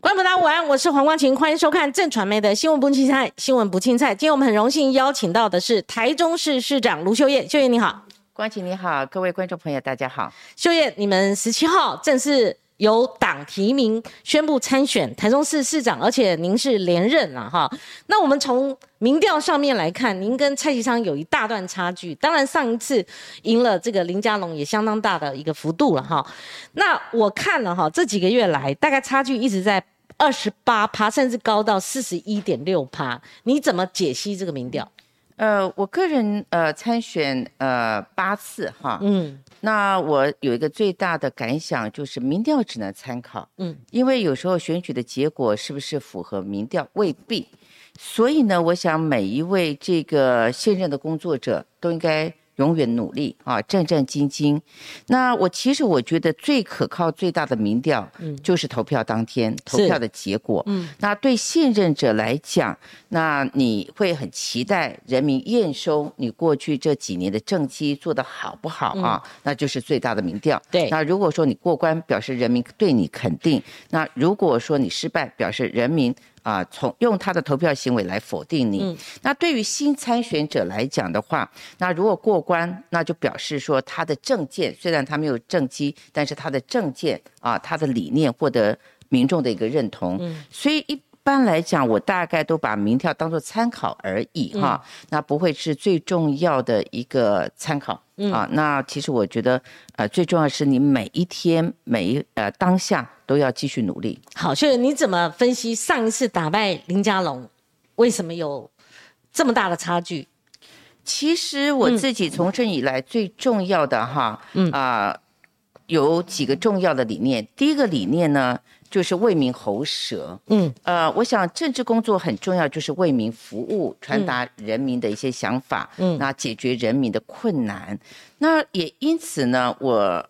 观众朋友大家午安，我是黄光琴，欢迎收看正传媒的新闻不青菜，新闻不青菜。今天我们很荣幸邀请到的是台中市市长卢秀燕，秀燕你好，光琴你好，各位观众朋友大家好。秀燕，你们十七号正式由党提名宣布参选台中市市长，而且您是连任了哈。那我们从民调上面来看，您跟蔡其昌有一大段差距。当然上一次赢了这个林佳龙也相当大的一个幅度了哈。那我看了哈，这几个月来大概差距一直在二十八趴，甚至高到四十一点六趴。你怎么解析这个民调？呃，我个人呃参选呃八次哈，嗯。那我有一个最大的感想就是民调只能参考，嗯，因为有时候选举的结果是不是符合民调未必，所以呢，我想每一位这个现任的工作者都应该永远努力啊，战战兢兢。那我其实我觉得最可靠、最大的民调，嗯就是投票当天投票的结果。嗯那对现任者来讲，那你会很期待人民验收你过去这几年的政绩做得好不好啊？那就是最大的民调。对那如果说你过关，表示人民对你肯定；那如果说你失败，表示人民。啊，从用他的投票行为来否定你。嗯那对于新参选者来讲的话，那如果过关，那就表示说他的政见虽然他没有政绩，但是他的政见啊，他的理念获得民众的一个认同。嗯所以一般来讲，我大概都把民调当做参考而已哈，那不会是最重要的一个参考。啊，那其实我觉得，呃，最重要是你每一天、每一呃当下都要继续努力。好，所以，你怎么分析上一次打败林佳龙，为什么有这么大的差距？其实我自己从政以来最重要的哈，嗯啊、有几个重要的理念。第一个理念呢，就是为民喉舌。嗯呃，我想政治工作很重要，就是为民服务，传达人民的一些想法，嗯那解决人民的困难。那也因此呢，我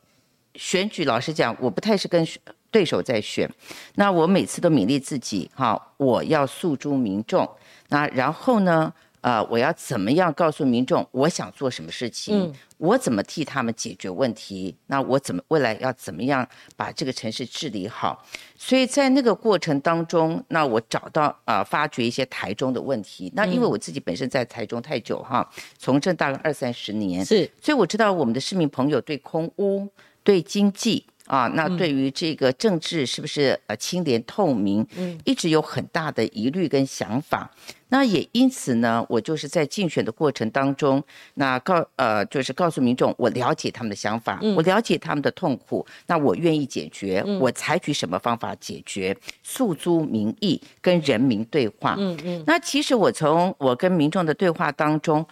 选举老实讲，我不太是跟对手在选，那我每次都勉励自己，哈，我要诉诸民众。那然后呢，呃，我要怎么样告诉民众我想做什么事情？嗯我怎么替他们解决问题？那我怎么未来要怎么样把这个城市治理好？所以在那个过程当中，那我找到啊、呃发掘一些台中的问题。那因为我自己本身在台中太久哈，从政大概二三十年，是所以我知道我们的市民朋友对空屋、对经济啊，那对于这个政治是不是呃清廉透明，嗯一直有很大的疑虑跟想法。那也因此呢，我就是在竞选的过程当中，那告呃就是告诉民众，我了解他们的想法，嗯我了解他们的痛苦，那我愿意解决，我采取什么方法解决，诉诸民意，跟人民对话。嗯嗯那其实我从我跟民众的对话当中，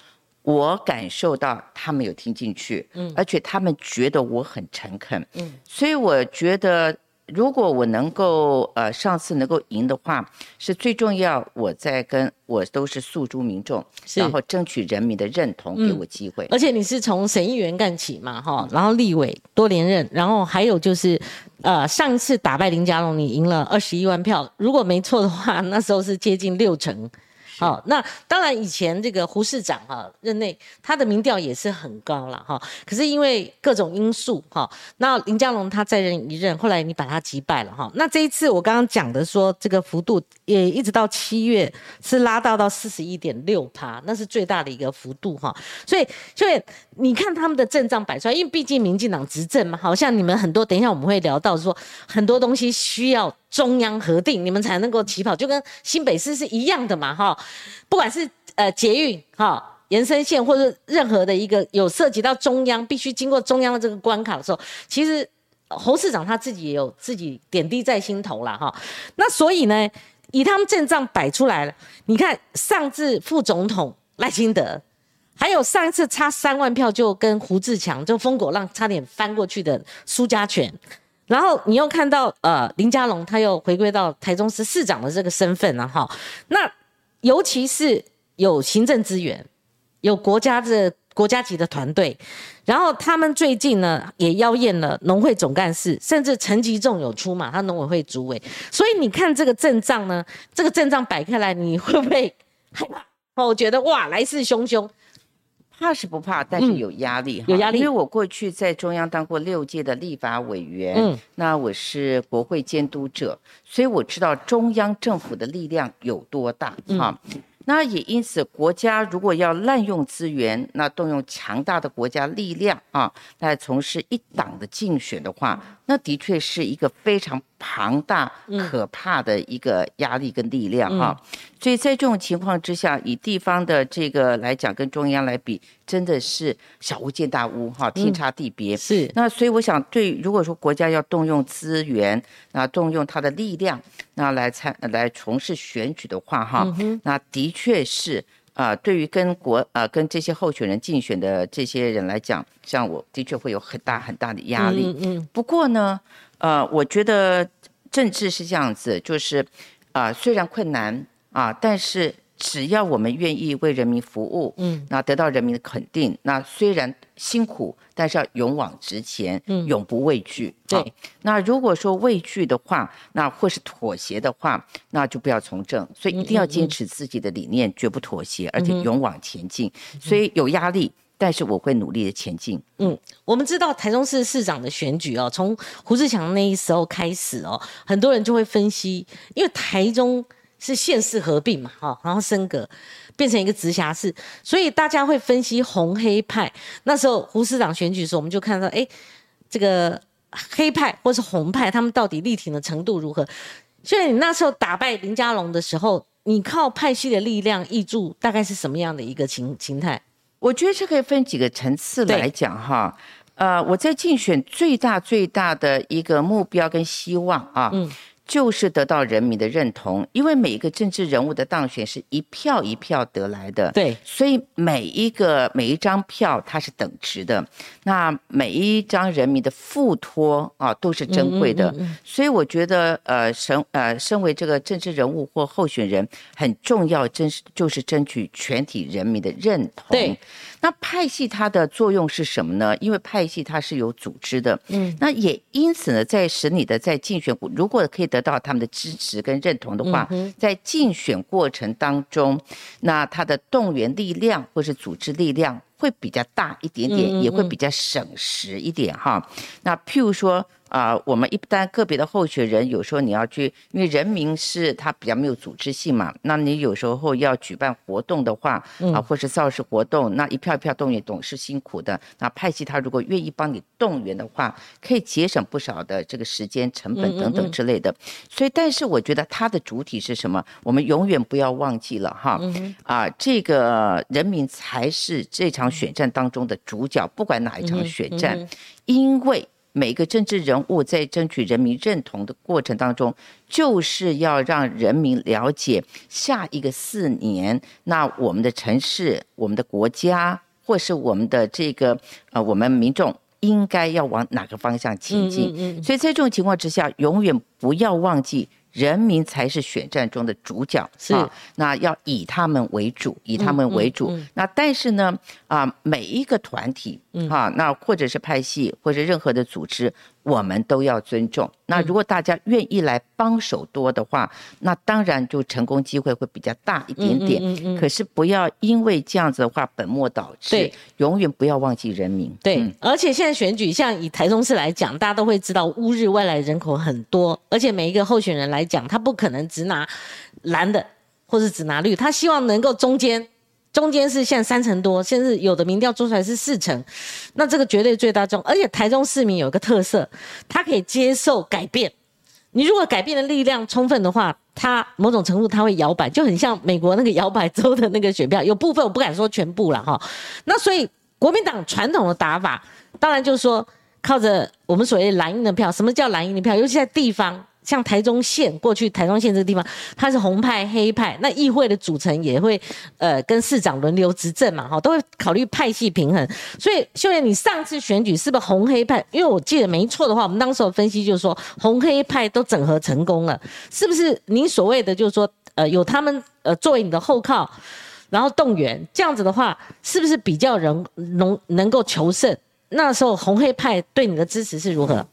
我感受到他们有听进去，嗯而且他们觉得我很诚恳，嗯所以我觉得。如果我能够呃上次能够赢的话，是最重要。我在跟我都是诉诸民众，然后争取人民的认同，嗯给我机会。而且你是从省议员干起嘛，哈，然后立委多连任，然后还有就是，呃，上一次打败林佳龙，你赢了二十一万票，如果没错的话，那时候是接近六成。好，那当然以前这个胡市长哈、任内他的民调也是很高了哈，可是因为各种因素哈，那林佳龙他再任一任，后来你把他击败了哈，那这一次我刚刚讲的说这个幅度也一直到七月是拉大到四十一点六趴，那是最大的一个幅度哈，所以所以你看他们的阵仗摆出来，因为毕竟民进党执政嘛，好像你们很多，等一下我们会聊到说很多东西需要中央核定，你们才能够起跑，就跟新北市是一样的嘛哈，不管是呃捷运哈。延伸线或者任何的一个有涉及到中央，必须经过中央的这个关卡的时候，其实侯市长他自己也有自己点滴在心头啦哈。那所以呢，以他们阵仗摆出来了，你看上至副总统赖清德，还有上一次差三万票就跟胡志强就风狗浪差点翻过去的苏家权，然后你又看到呃林佳龙他又回归到台中市市长的这个身份了、哈，那尤其是有行政资源，有国家的国家级的团队，然后他们最近呢也邀宴了农会总干事，甚至陈吉仲有出马，他农委会主委，所以你看这个阵仗呢，这个阵仗摆开来，你会不会害怕？哦，觉得哇，来势汹汹，怕是不怕，但是有压力，有压力。因为我过去在中央当过六届的立法委员，嗯，那我是国会监督者，所以我知道中央政府的力量有多大，哈。那也因此，国家如果要滥用资源，那动用强大的国家力量啊，来从事一党的竞选的话，那的确是一个非常庞大、可怕的一个压力跟力量啊。所以在这种情况之下，以地方的这个来讲，跟中央来比，真的是小巫见大巫哈，天差地别。是。那所以我想，对如果说国家要动用资源，那动用它的力量。那来参来从事选举的话，哈，那的确是啊，对于跟国啊跟这些候选人竞选的这些人来讲，像我的确会有很大很大的压力。嗯嗯。不过呢，呃，我觉得政治是这样子，就是啊，虽然困难啊，但是只要我们愿意为人民服务，嗯，那得到人民的肯定，那虽然。辛苦，但是要勇往直前，嗯，永不畏惧。对，那如果说畏惧的话，那或是妥协的话，那就不要从政。所以一定要坚持自己的理念，绝不妥协，而且勇往前进。所以有压力，但是我会努力的前进。嗯，我们知道台中市市长的选举哦，从胡志强那时候开始哦，很多人就会分析，因为台中是县市合并嘛，哈，然后升格。变成一个直辖市，所以大家会分析红黑派。那时候胡市长选举的时候，我们就看到，哎，这个黑派或是红派，他们到底力挺的程度如何？所以你那时候打败林佳龙的时候，你靠派系的力量挹注，大概是什么样的一个情情态？我觉得这可以分几个层次来讲哈。呃，我在竞选最大最大的一个目标跟希望啊。嗯。就是得到人民的认同，因为每一个政治人物的当选是一票一票得来的，对，所以每一个每一张票它是等值的，那每一张人民的付托啊都是珍贵的，所以我觉得呃，身呃身为这个政治人物或候选人很重要，真是就是争取全体人民的认同。对，那派系它的作用是什么呢？因为派系它是有组织的，嗯，那也因此呢，在使你的在竞选，如果可以得到他们的支持跟认同的话，在竞选过程当中，那他的动员力量或是组织力量会比较大一点点，也会比较省时一点哈。那譬如说。啊，我们一旦个别的候选人，有时候你要去，因为人民是他比较没有组织性嘛，那你有时候要举办活动的话，啊，或是造势活动，那一票一票动员总是辛苦的。那派系他如果愿意帮你动员的话，可以节省不少的这个时间成本等等之类的。所以，但是我觉得它的主体是什么？我们永远不要忘记了哈，啊，这个人民才是这场选战当中的主角，不管哪一场选战，因为。每一个政治人物在争取人民认同的过程当中，就是要让人民了解下一个四年，那我们的城市、我们的国家，或是我们的这个呃，我们民众应该要往哪个方向前进。所以在这种情况之下，永远不要忘记。人民才是选战中的主角，是啊那要以他们为主，以他们为主。那但是呢，啊，每一个团体，哈，那或者是派系，或者任何的组织。我们都要尊重。那如果大家愿意来帮手多的话，那当然就成功机会会比较大一点点。嗯嗯可是不要因为这样子的话本末倒置。对。永远不要忘记人民。对。而且现在选举，像以台中市来讲，大家都会知道乌日外来人口很多，而且每一个候选人来讲，他不可能只拿蓝的，或是只拿绿，他希望能够中间。中间是现在三成多，现在有的民调做出来是四成，那这个绝对最大众。而且台中市民有一个特色，他可以接受改变。你如果改变的力量充分的话，他某种程度他会摇摆，就很像美国那个摇摆州的那个选票，有部分我不敢说全部了哈。那所以国民党传统的打法，当然就是说靠着我们所谓蓝印的票。什么叫蓝印的票？尤其在地方。像台中县过去台中县这个地方，它是红派黑派，那议会的组成也会呃跟市长轮流执政嘛，哈，都会考虑派系平衡。所以秀妍，你上次选举是不是红黑派？因为我记得没错的话，我们当时分析就是说红黑派都整合成功了，是不是？你所谓的就是说呃有他们呃作为你的后靠，然后动员这样子的话，是不是比较能能能够求胜？那时候红黑派对你的支持是如何？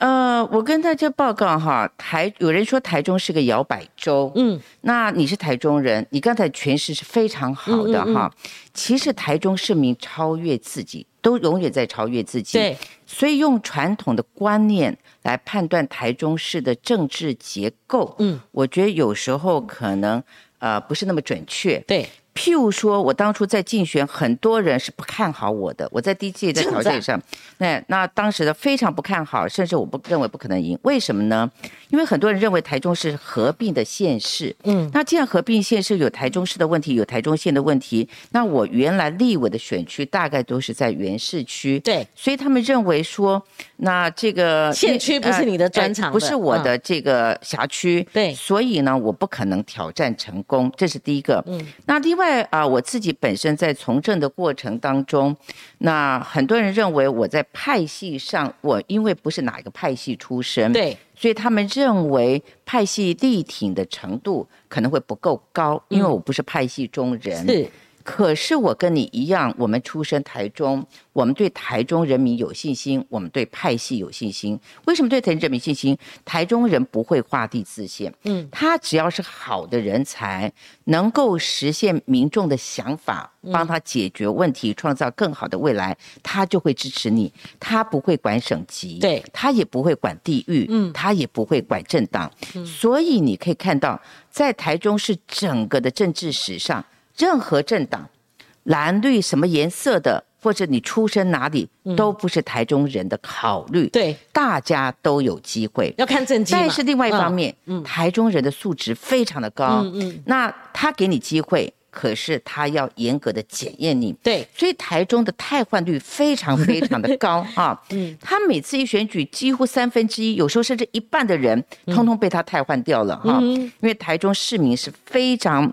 呃，我跟大家报告哈，台有人说台中是个摇摆州，嗯，那你是台中人，你刚才诠释是非常好的嗯嗯嗯哈。其实台中市民超越自己，都永远在超越自己。对，所以用传统的观念来判断台中市的政治结构，嗯，我觉得有时候可能呃不是那么准确。对，譬如说，我当初在竞选，很多人是不看好我的。我在第一届在条件上，那那当时的非常不看好，甚至我不认为不可能赢。为什么呢？因为很多人认为台中是合并的县市，嗯，那既然合并县市有台中市的问题，有台中县的问题，那我原来立委的选区大概都是在原市区，对，所以他们认为说，那这个县区不是你的专长不是我的这个辖区，对。所以呢，我不可能挑战成功，这是第一个。嗯，那另外啊、我自己本身在从政的过程当中，那很多人认为我在派系上，我因为不是哪一个派系出身，，对，所以他们认为派系力挺的程度可能会不够高，因为我不是派系中人。是，可是我跟你一样，我们出身台中，我们对台中人民有信心，我们对派系有信心。为什么对台中人民信心？台中人不会画地自限，嗯，他只要是好的人才，能够实现民众的想法，帮他解决问题，创造更好的未来，他就会支持你。他不会管省级，对他也不会管地域，嗯他也不会管政党。所以你可以看到，在台中是整个的政治史上，任何政党，蓝绿什么颜色的，或者你出身哪里，都不是台中人的考虑。嗯对，大家都有机会。要看政绩。但是另外一方面，嗯台中人的素质非常的高，嗯嗯，那他给你机会，可是他要严格的检验你。对，所以台中的汰换率非常非常的高 啊！嗯他每次一选举，几乎三分之一，有时候甚至一半的人，通通被他汰换掉了哈。嗯因为台中市民是非常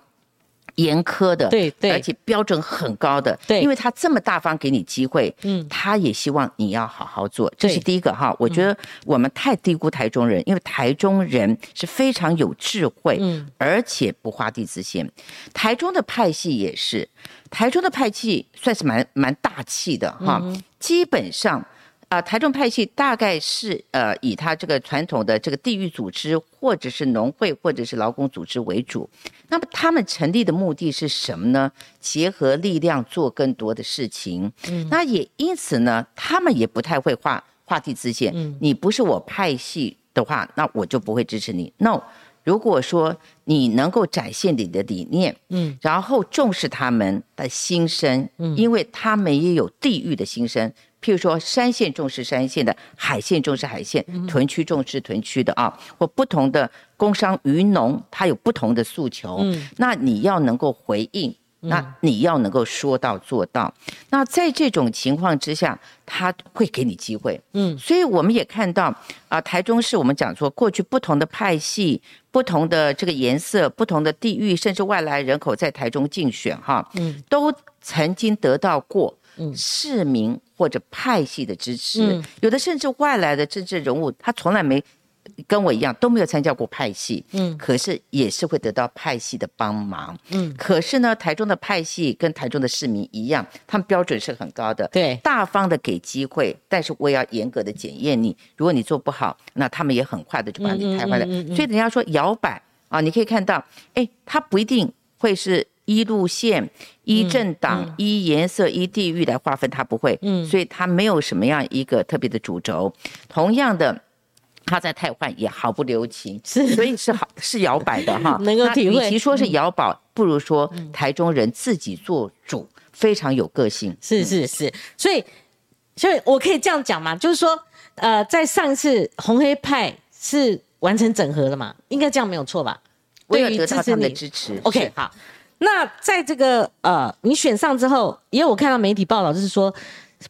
严苛的，对对而且标准很高的，对因为他这么大方给你机会，嗯他也希望你要好好做，这是第一个哈。我觉得我们太低估台中人，因为台中人是非常有智慧，嗯而且不画地自限。台中的派系也是，台中的派系算是蛮蛮大气的哈，嗯基本上。啊、台中派系大概是呃以他这个传统的这个地域组织，或者是农会，或者是劳工组织为主。那么他们成立的目的是什么呢？结合力量做更多的事情。嗯，那也因此呢，他们也不太会画画地自限。嗯，你不是我派系的话，那我就不会支持你。No。如果说你能够展现你的理念，嗯，然后重视他们的心声，嗯，因为他们也有地域的心声。譬如说，山县重视山县的，海县重视海县，屯区重视屯区的啊，或不同的工商渔农，它有不同的诉求。嗯，那你要能够回应，那你要能够说到做到。那在这种情况之下，他会给你机会。嗯，所以我们也看到啊、台中市我们讲说，过去不同的派系、不同的这个颜色、不同的地域，甚至外来人口在台中竞选哈，嗯，都曾经得到过嗯市民或者派系的支持，嗯有的甚至外来的政治人物，他从来没。跟我一样都没有参加过派系，嗯可是也是会得到派系的帮忙，嗯，可是呢，台中的派系跟台中的市民一样，他们标准是很高的，对，大方的给机会，但是我也要严格的检验你。如果你做不好，那他们也很快的就把你汰换了。嗯嗯嗯嗯所以人家说摇摆啊，你可以看到，哎，他不一定会是依路线、一政党、依颜色、一地域来划分，它不会。嗯所以它没有什么样一个特别的主轴。同样的。他在太换也毫不留情，是所以是好是摇摆的哈，能够那体会与其说是摇摆，不如说台中人自己做主，非常有个性。是是是，所以所以我可以这样讲嘛，就是说，呃，在上一次红黑派是完成整合了嘛，应该这样没有错吧？我有得到他们的支持。OK，好。那在这个呃，你选上之后，也有看到媒体报道，就是说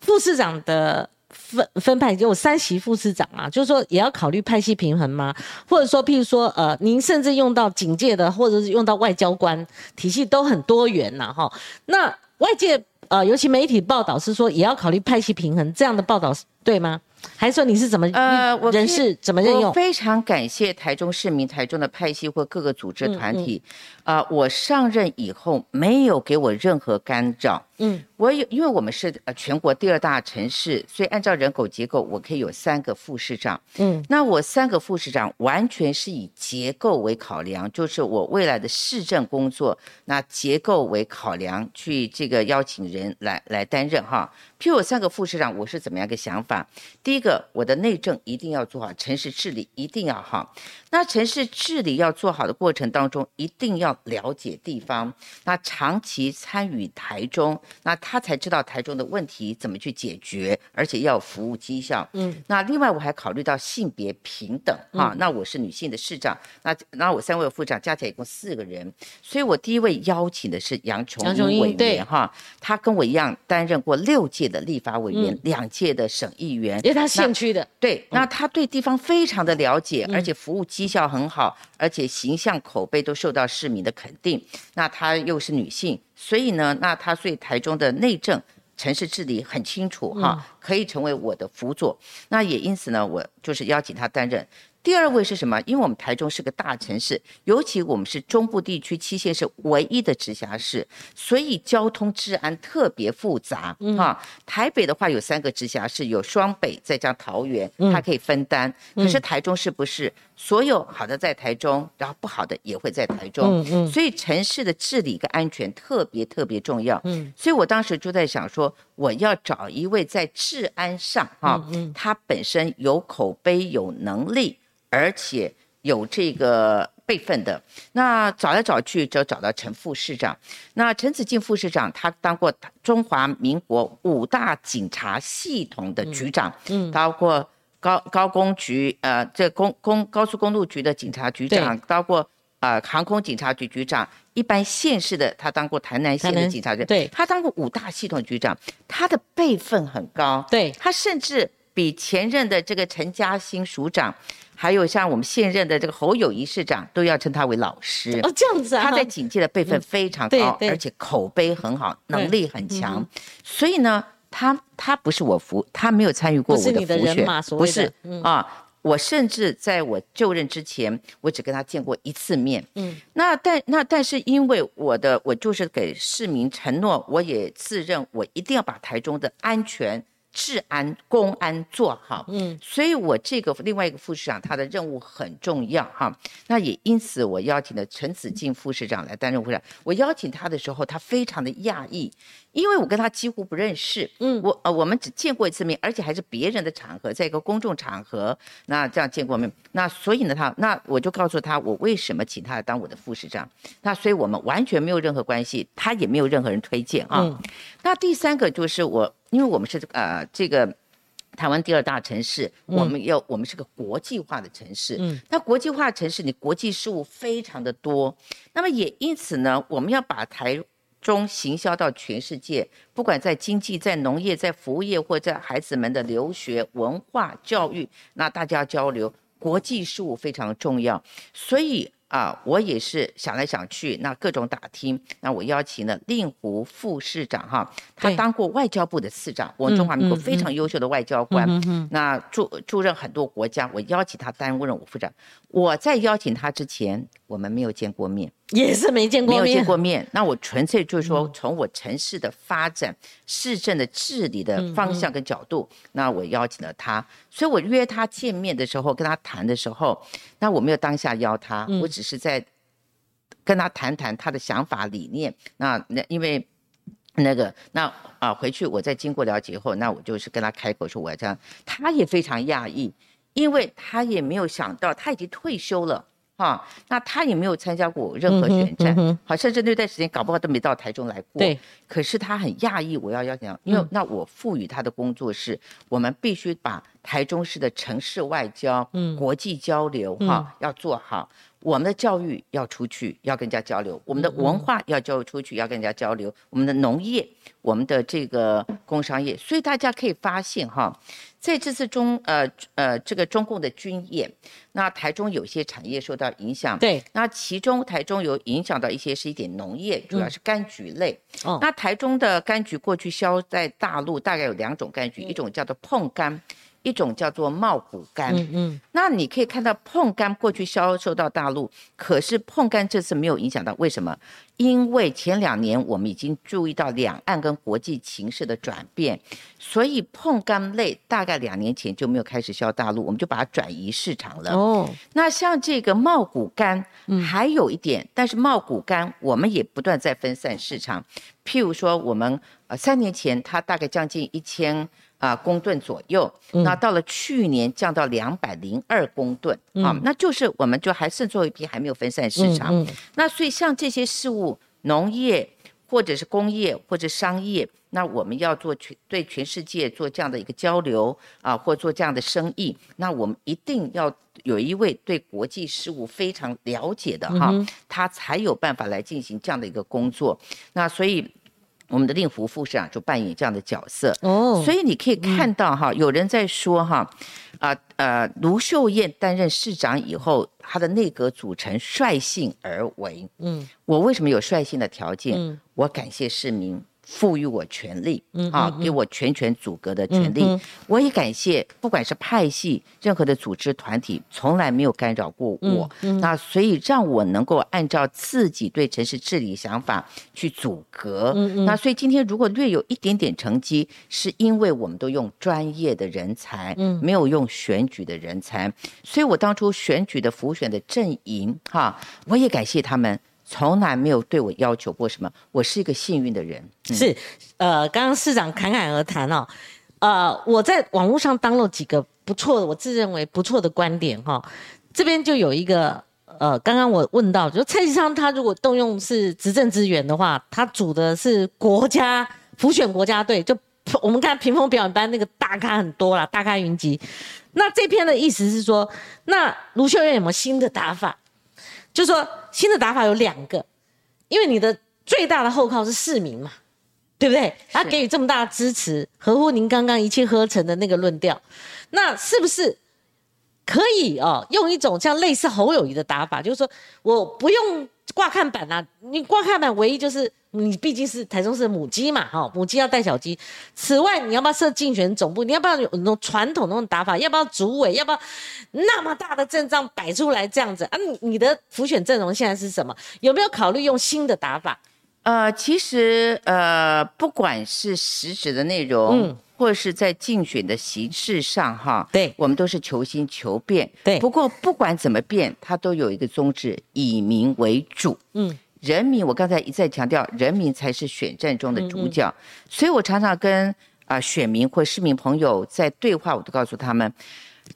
副市长的分分派有三席副市长啊，就是说也要考虑派系平衡吗？或者说，譬如说呃，您甚至用到警界的，或者是用到外交官体系都很多元呐，哈。那外界呃，尤其媒体报道是说也要考虑派系平衡，这样的报道对吗？还是说你是怎么呃我人事怎么任用？我非常感谢台中市民、台中的派系或各个组织团体，啊、我上任以后没有给我任何干扰，嗯，我有，因为我们是呃全国第二大城市，所以按照人口结构，我可以有三个副市长。嗯，那我三个副市长完全是以结构为考量，就是我未来的市政工作，那结构为考量去这个邀请人来来担任哈。譬如我三个副市长，我是怎么样一个想法？第一个，我的内政一定要做好，城市治理一定要好。那城市治理要做好的过程当中，一定要了解地方，那长期参与台中，那他才知道台中的问题怎么去解决，而且要服务绩效。嗯，那另外我还考虑到性别平等啊，那我是女性的市长，那那我三位副长加起来一共四个人，所以我第一位邀请的是杨琼英委员哈，他跟我一样担任过六届。的立法委员，两届的省议员，因为他县区的，对，那他对地方非常的了解，而且服务绩效很好，而且形象口碑都受到市民的肯定。那她又是女性，所以呢，那她对台中的内政、城市治理很清楚哈，可以成为我的辅佐。那也因此呢，我就是邀请她担任。第二位是什么？因为我们台中是个大城市，尤其我们是中部地区七县市唯一的直辖市，所以交通治安特别复杂啊。台北的话有三个直辖市，有双北再加桃园，它可以分担。可是台中是不是所有好的在台中，然后不好的也会在台中？所以城市的治理跟安全特别特别重要。所以我当时就在想说，我要找一位在治安上啊，他本身有口碑、有能力。而且有这个备份的，那找来找去就找到陈副市长。那陈子敬副市长，他当过中华民国五大警察系统的局长，嗯，包括高高工局，呃，这公公高速公路局的警察局长，包括呃航空警察局局长，一般县市的他当过台南县的警察局，对，他当过五大系统局长，他的辈分很高，对。他甚至比前任的这个陈嘉兴署长。还有像我们现任的这个侯友谊市长，都要称他为老师。哦，这样子啊。他在警界的辈分非常高，而且口碑很好，能力很强。所以呢，他他不是我服，他没有参与过我的服选，不是啊。我甚至在我就任之前，我只跟他见过一次面。嗯，那但那但是因为我的我就是给市民承诺，我也自认我一定要把台中的安全。治安、公安做好，嗯，所以我这个另外一个副市长，他的任务很重要哈。那也因此，我邀请了陈子敬副市长来担任副市长。我邀请他的时候，他非常的讶异。因为我跟他几乎不认识，嗯，我呃我们只见过一次面，而且还是别人的场合，在一个公众场合，那这样见过面，那所以呢，他那我就告诉他我为什么请他来当我的副市长，那所以我们完全没有任何关系，他也没有任何人推荐啊。那第三个就是我，因为我们是呃这个台湾第二大城市，我们要我们是个国际化的城市，嗯，那国际化城市你国际事务非常的多，那么也因此呢，我们要把台。中行销到全世界，不管在经济、在农业、在服务业，或在孩子们的留学、文化教育，那大家交流，国际事务非常重要，所以。啊，我也是想来想去，那各种打听，那我邀请了令狐副市长哈，他当过外交部的次长，我们中华民国非常优秀的外交官，那驻驻任很多国家，我邀请他担任我副长。我在邀请他之前，我们没有见过面，也是没见过面，没有见过面。那我纯粹就是说，从我城市的发展、市政的治理的方向跟角度，那我邀请了他，所以我约他见面的时候，跟他谈的时候，那我没有当下邀他，我。只是在跟他谈谈他的想法理念。那那因为那个那啊，回去我再经过了解后，那我就是跟他开口说我要这样。他也非常讶异，因为他也没有想到他已经退休了哈。那他也没有参加过任何选战，好，甚至那段时间搞不好都没到台中来过。对。可是他很讶异，我要邀请，因为那我赋予他的工作是，我们必须把台中市的城市外交、国际交流哈要做好。我们的教育要出去，要跟人家交流；我们的文化要交出去，要跟人家交流；我们的农业，我们的这个工商业。所以大家可以发现哈，在这次中呃呃这个中共的军演，那台中有些产业受到影响。对，那其中台中有影响到一些是一点农业，主要是柑橘类。哦，那台中的柑橘过去销在大陆大概有两种柑橘，一种叫做碰柑。一种叫做茂谷柑。嗯嗯，那你可以看到碰柑过去销售到大陆，可是碰柑这次没有影响到，为什么？因为前两年我们已经注意到两岸跟国际情势的转变，所以碰柑类大概两年前就没有开始销大陆，我们就把它转移市场了。哦，那像这个茂谷柑，还有一点，但是茂谷柑我们也不断在分散市场。譬如说，我们呃三年前它大概将近一千啊公吨左右，那到了去年降到两百零二公吨啊，那就是我们就还剩最后一批还没有分散市场。嗯那所以像这些事物，农业或者是工业或者商业，那我们要做全对全世界做这样的一个交流啊，或做这样的生意，那我们一定要有一位对国际事务非常了解的哈，他才有办法来进行这样的一个工作。那所以。我们的令狐副市长就扮演这样的角色，哦，所以你可以看到哈，有人在说哈，啊呃，卢秀燕担任市长以后，她的内阁组成率性而为。嗯我为什么有率性的条件？嗯我感谢市民赋予我权利，嗯啊，嗯给我全权阻隔的权利。我也感谢不管是派系任何的组织团体，从来没有干扰过我。那所以让我能够按照自己对城市治理想法去阻隔。那所以今天如果略有一点点成绩，是因为我们都用专业的人才，嗯没有用选举的人才。所以我当初选举的浮选的阵营，哈，我也感谢他们。从来没有对我要求过什么，我是一个幸运的人。是，呃，刚刚市长侃侃而谈哦，呃，我在网络上当了几个不错的，我自认为不错的观点哈、这边就有一个，呃，刚刚我问到，就蔡其昌他如果动用是执政资源的话，他组的是国家辅选国家队，就我们看屏风表演班那个大咖很多啦，大咖云集。那这篇的意思是说，那卢秀燕有没有新的打法？就说新的打法有两个，因为你的最大的后靠是市民嘛，对不对？他给予这么大的支持，合乎您刚刚一气呵成的那个论调，那是不是可以哦？用一种像类似侯友谊的打法，就是说我不用挂看板啊，你挂看板唯一就是你毕竟是台中市的母鸡嘛，哈、母鸡要带小鸡。此外，你要不要设竞选总部？你要不要有那种传统那种打法？要不要主委？要不要那么大的阵仗摆出来这样子啊？你你的浮选阵容现在是什么？有没有考虑用新的打法？呃，其实呃，不管是实质的内容，嗯或者是在竞选的形式上，哈，对。我们都是求新求变。对。不过不管怎么变，它都有一个宗旨，以民为主。嗯。人民，我刚才一再强调，人民才是选战中的主角，所以我常常跟啊、选民或市民朋友在对话，我都告诉他们，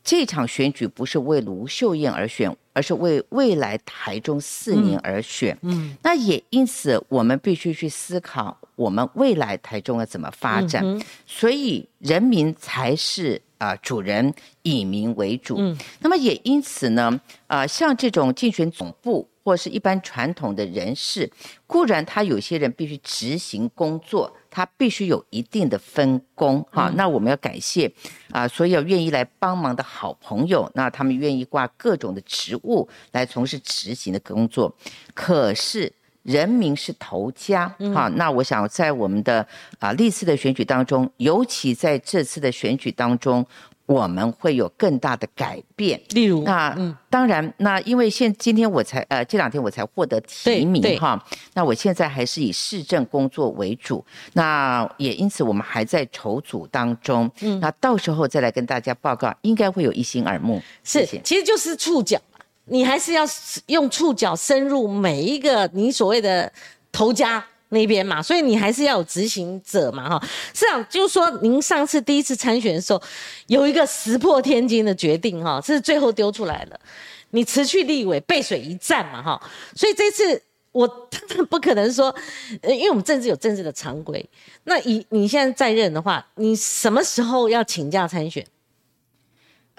这场选举不是为卢秀燕而选，而是为未来台中四年而选。嗯那也因此，我们必须去思考我们未来台中要怎么发展。嗯所以人民才是啊、主人，以民为主。嗯那么也因此呢，啊、像这种竞选总部或是一般传统的人士，固然他有些人必须执行工作，他必须有一定的分工。哈、那我们要感谢啊、所有愿意来帮忙的好朋友，那他们愿意挂各种的职务来从事执行的工作。可是人民是头家，好、那我想在我们的啊历次的选举当中，尤其在这次的选举当中，我们会有更大的改变。例如，那、嗯当然，那因为现今天我才呃这两天我才获得提名哈，那我现在还是以市政工作为主，那也因此我们还在筹组当中，嗯，那到时候再来跟大家报告，应该会有一心耳目。是谢谢，其实就是触角，你还是要用触角深入每一个你所谓的头家那边嘛，所以你还是要有执行者嘛，哈。市长就是说，您上次第一次参选的时候，有一个石破天惊的决定，哈，是最后丢出来了，你辞去立委，背水一战嘛，哈。所以这次。我不可能说，因为我们政治有政治的常规。那以你现在在任的话，你什么时候要请假参选？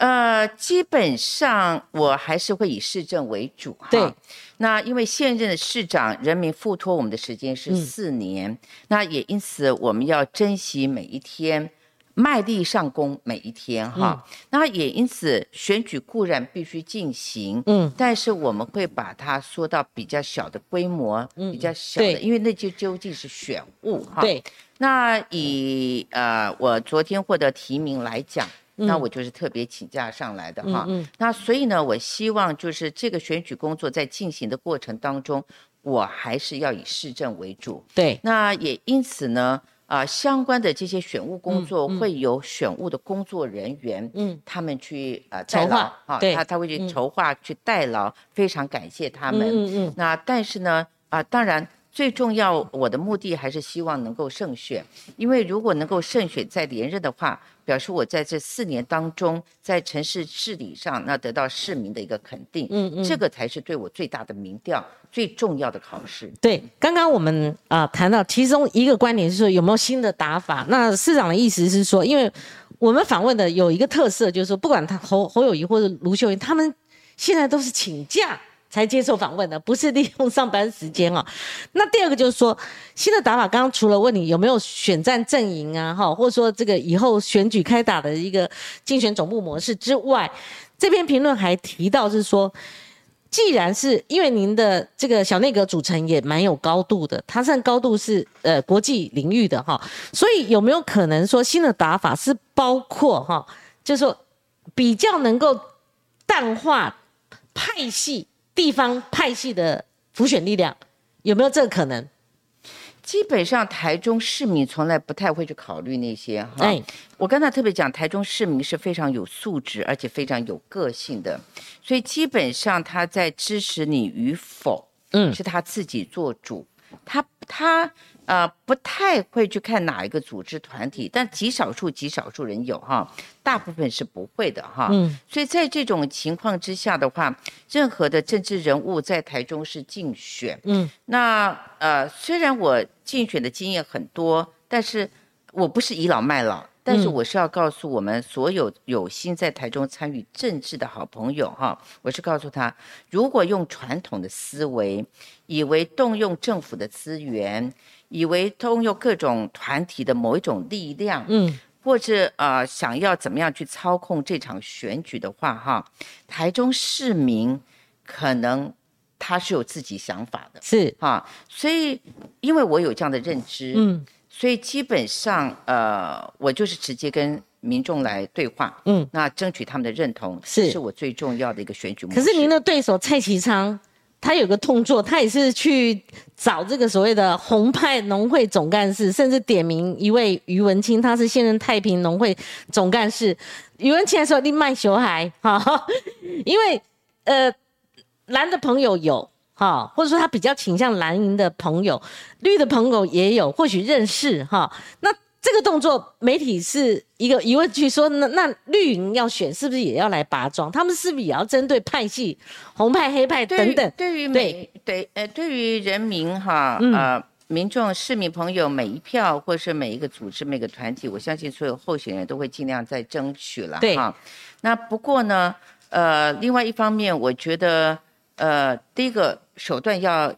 呃，基本上我还是会以市政为主哈。对，那因为现任的市长人民付托我们的时间是嗯四年，那也因此我们要珍惜每一天。卖力上工每一天哈，那也因此选举固然必须进行，嗯，但是我们会把它缩到比较小的规模，嗯比较小的，因为那就究竟是选务哈。对，那以呃我昨天获得提名来讲，那我就是特别请假上来的哈。嗯那所以呢，我希望就是这个选举工作在进行的过程当中，我还是要以市政为主。对，那也因此呢，啊、相关的这些选务工作会有选务的工作人员，嗯，他们去呃筹代劳啊，他他会去嗯筹划、去代劳，非常感谢他们。嗯嗯嗯，那但是呢，啊、当然最重要，我的目的还是希望能够胜选，因为如果能够胜选再连任的话，表示我在这四年当中，在城市治理上那得到市民的一个肯定，嗯嗯这个才是对我最大的民调最重要的考试。对，刚刚我们啊、谈到其中一个观点是说有没有新的打法。那市长的意思是说，因为我们访问的有一个特色，就是说不管他侯侯友谊或者卢秀燕，他们现在都是请假才接受访问的，不是利用上班时间哦。那第二个就是说，新的打法，刚刚除了问你有没有选战阵营啊，哈，或者说这个以后选举开打的一个竞选总部模式之外，这篇评论还提到是说。既然是因为您的这个小内阁组成也蛮有高度的，它算高度是呃国际领域的哈，所以有没有可能说新的打法是包括哈，就是说比较能够淡化派系地方派系的浮选力量，有没有这个可能？基本上台中市民从来不太会去考虑那些哈。哎，我刚才特别讲，台中市民是非常有素质，而且非常有个性的，所以基本上他在支持你与否，嗯是他自己做主，他他呃不太会去看哪一个组织团体，但极少数极少数人有哈，大部分是不会的哈。嗯所以在这种情况之下的话，任何的政治人物在台中是竞选，嗯那呃，虽然我竞选的经验很多，但是我不是倚老卖老，但是嗯我是要告诉我们所有有心在台中参与政治的好朋友哈，我是告诉他，如果用传统的思维，以为动用政府的资源，以为通用各种团体的某一种力量，嗯。或者呃想要怎么样去操控这场选举的话，哈，台中市民可能他是有自己想法的。是。哈，所以因为我有这样的认知，嗯。所以基本上呃我就是直接跟民众来对话，嗯。那争取他们的认同，是。是我最重要的一个选举模式。可是您的对手蔡其昌，他有个动作，他也是去找这个所谓的红派农会总干事，甚至点名一位于文清，他是现任太平农会总干事。于文清还说你卖小孩哈，因为呃蓝的朋友有。哈，或者说他比较倾向蓝营的朋友，绿的朋友也有，或许认识哈。那这个动作，媒体是一个疑问句说，那那绿营要选，是不是也要来拔庄？他们是不是也要针对派系，红派、黑派等等？对于每对呃对于人民哈、嗯呃民众市民朋友每一票或是每一个组织每个团体，我相信所有候选人都会尽量在争取了对哈。那不过呢，呃，另外一方面，我觉得呃第一个手段要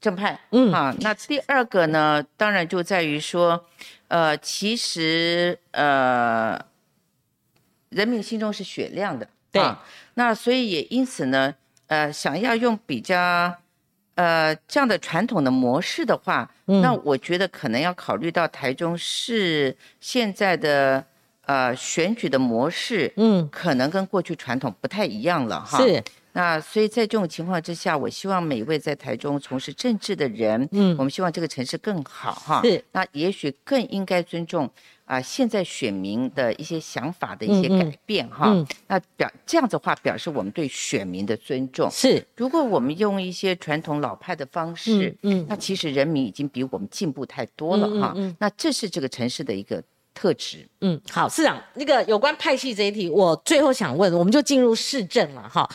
正派，嗯啊，那第二个呢，当然就在于说，呃，其实呃，人民心中是雪亮的，对啊，那所以也因此呢，呃，想要用比较呃这样的传统的模式的话，嗯。那我觉得可能要考虑到台中市现在的呃选举的模式，嗯，可能跟过去传统不太一样了哈。是，那所以在这种情况之下，我希望每一位在台中从事政治的人，嗯我们希望这个城市更好哈。是，那也许更应该尊重啊、现在选民的一些想法的一些改变哈。嗯那表这样子的话，表示我们对选民的尊重。是，如果我们用一些传统老派的方式，嗯嗯那其实人民已经比我们进步太多了哈。嗯嗯嗯那这是这个城市的一个特质。嗯，好，市长，那个有关派系这一题，我最后想问，我们就进入市政了哈。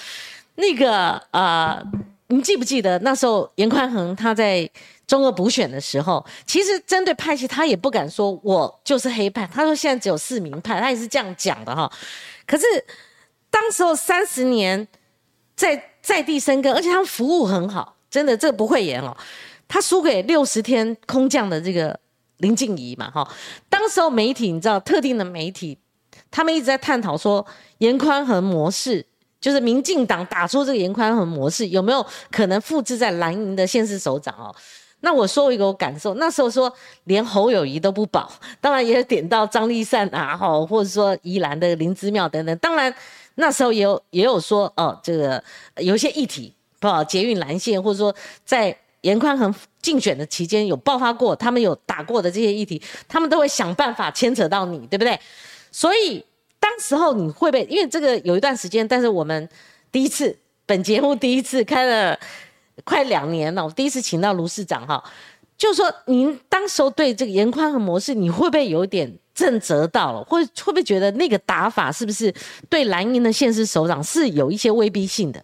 那个呃，你记不记得那时候严宽恒他在中俄补选的时候，其实针对派系，他也不敢说我就是黑派，他说现在只有四名派，他也是这样讲的哈。可是当时候三十年在在地生根，而且他服务很好，真的这不会演哦。他输给六十天空降的这个林静怡嘛，哈。当时候媒体你知道，特定的媒体他们一直在探讨说严宽恒模式，就是民进党打出这个严宽恒模式有没有可能复制在蓝营的县市首长哦？那我说一个我感受，那时候说连侯友谊都不保，当然也有点到张立善啊，哈，或者说宜兰的林之妙等等。当然那时候也有也有说哦，这个有一些议题，不捷运蓝线，或者说在严宽恒竞选的期间有爆发过，他们有打过的这些议题，他们都会想办法牵扯到你，对不对？所以当时候你会被，因为这个有一段时间，但是我们第一次本节目第一次开了。快两年了，我第一次请到卢市长哈，就说您当时候对这个严宽和模式，你会不会有点震折到了，或会不会觉得那个打法是不是对蓝营的现实首长是有一些威逼性的？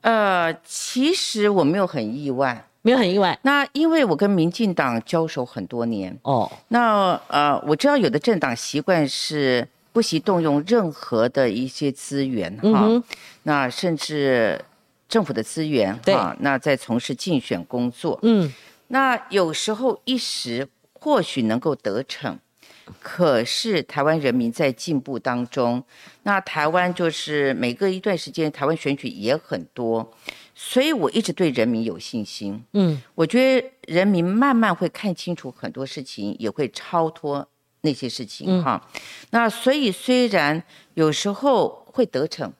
呃，其实我没有很意外，没有很意外。那因为我跟民进党交手很多年哦，那呃，我知道有的政党习惯是不惜动用任何的一些资源哈，那甚至。政府的资源，哈，那在从事竞选工作，嗯，那有时候一时或许能够得逞，可是台湾人民在进步当中，那台湾就是每隔一段时间，台湾选举也很多，所以我一直对人民有信心，嗯，我觉得人民慢慢会看清楚很多事情，也会超脱那些事情，哈，那所以虽然有时候会得逞。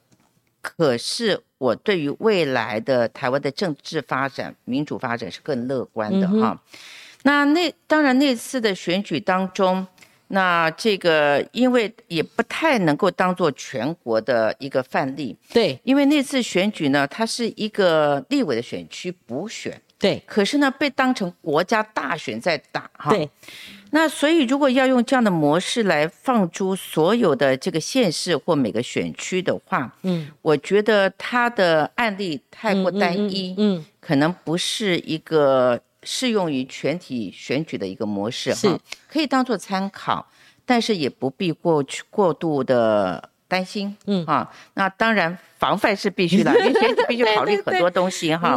可是我对于未来的台湾的政治发展、民主发展是更乐观的哈。那那当然那次的选举当中，那这个因为也不太能够当做全国的一个范例。对，因为那次选举呢，它是一个立委的选区补选。对，可是呢，被当成国家大选在打哈。对。那所以，如果要用这样的模式来放诸所有的这个县市或每个选区的话，嗯，我觉得它的案例太过单一，嗯，可能不是一个适用于全体选举的一个模式哈，可以当做参考，但是也不必过去过度的。担心，嗯。啊，那当然防范是必须的，因为选举必须考虑很多东西哈。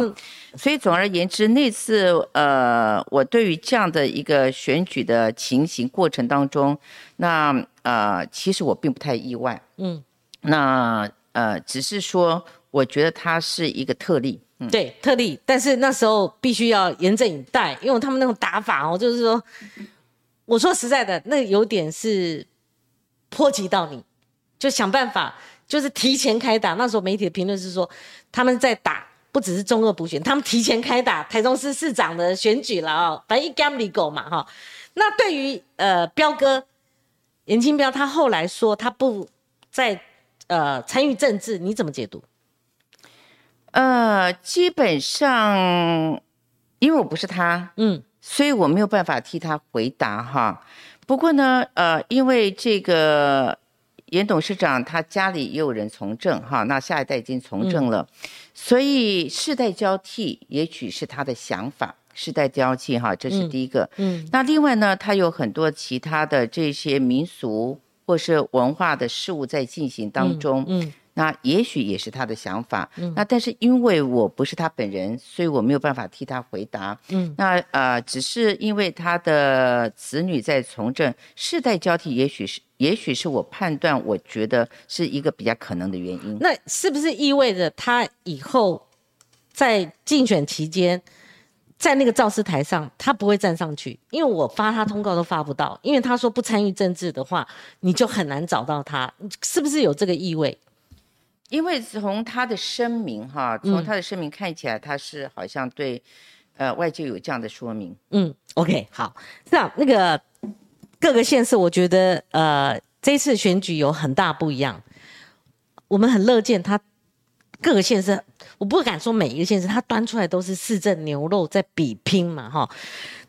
所以总而言之，那次呃，我对于这样的一个选举的情形过程当中，那呃，其实我并不太意外，嗯，那呃，只是说我觉得它是一个特例，对，特例。但是那时候必须要严阵以待，因为他们那种打法哦，就是说，我说实在的，那有点是波及到你。就想办法，就是提前开打。那时候媒体的评论是说，他们在打，不只是中二补选，他们提前开打台中市市长的选举了啊，反正一 gamble 嘛哈。那对于呃彪哥严清彪，他后来说他不再呃参与政治，你怎么解读？呃，基本上因为我不是他，嗯，所以我没有办法替他回答哈。不过呢，呃，因为这个。严董事长他家里也有人从政哈，那下一代已经从政了，所以世代交替也许是他的想法，世代交替哈，这是第一个。嗯，那另外呢，他有很多其他的这些民俗或是文化的事物在进行当中。嗯。那也许也是他的想法，嗯，那但是因为我不是他本人，所以我没有办法替他回答，嗯，那呃，只是因为他的子女在从政，世代交替，也许是，也许是我判断，我觉得是一个比较可能的原因。那是不是意味着他以后在竞选期间，在那个造势台上，他不会站上去？因为我发他通告都发不到，因为他说不参与政治的话，你就很难找到他，是不是有这个意味？因为从他的声明哈，从他的声明看起来，他是好像对，呃，外界有这样的说明。嗯，OK，好，这样那个各个县市，我觉得呃，这次选举有很大不一样。我们很乐见他各个县市，我不敢说每一个县市，他端出来都是市政牛肉在比拼嘛，哈。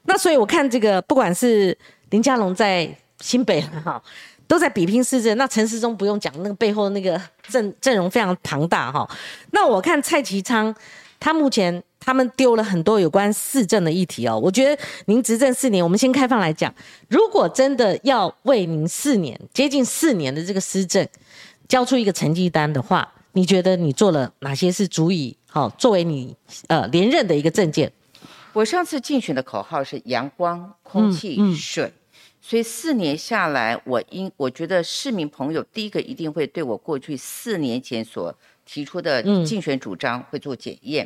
那所以我看这个，不管是林佳龙在新北哈。都在比拼市政，那陈时中不用讲，那个背后那个阵阵容非常庞大哈。那我看蔡其昌，他目前他们丢了很多有关市政的议题哦。我觉得您执政四年，我们先开放来讲，如果真的要为您四年接近四年的这个施政交出一个成绩单的话，你觉得你做了哪些是足以好作为你呃连任的一个证件？我上次竞选的口号是阳光、空气、水。所以四年下来，我应我觉得市民朋友第一个一定会对我过去四年前所提出的竞选主张会做检验。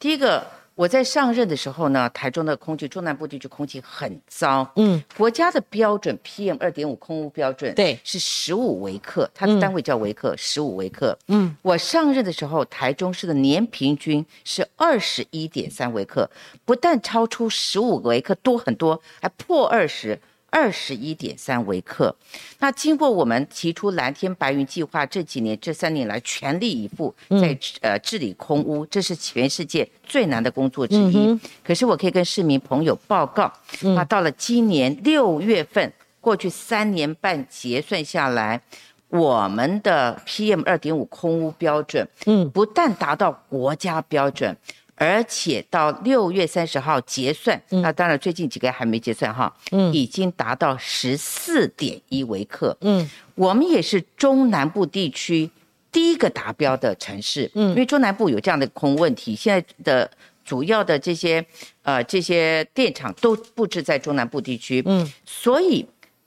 第一个。我在上任的时候呢，台中的空气中南部地区空气很糟。嗯，国家的标准 PM 二点五空污标准，对，是十五微克，它的单位叫微克，十五微克。嗯，我上任的时候，台中市的年平均是二十一点三微克，不但超出十五微克多很多，还破二十。二十一点三微克，那经过我们提出蓝天白云计划这几年这三年来全力以赴在呃治理空污，这是全世界最难的工作之一。可是我可以跟市民朋友报告，那到了今年六月份，过去三年半结算下来，我们的 PM 二点五空污标准，嗯，不但达到国家标准。而且到六月三十号结算，那当然最近几个还没结算哈，嗯，已经达到十四点一微克，嗯，我们也是中南部地区第一个达标的城市，嗯，因为中南部有这样的空问题，现在的主要的这些呃这些电厂都布置在中南部地区，嗯，所以。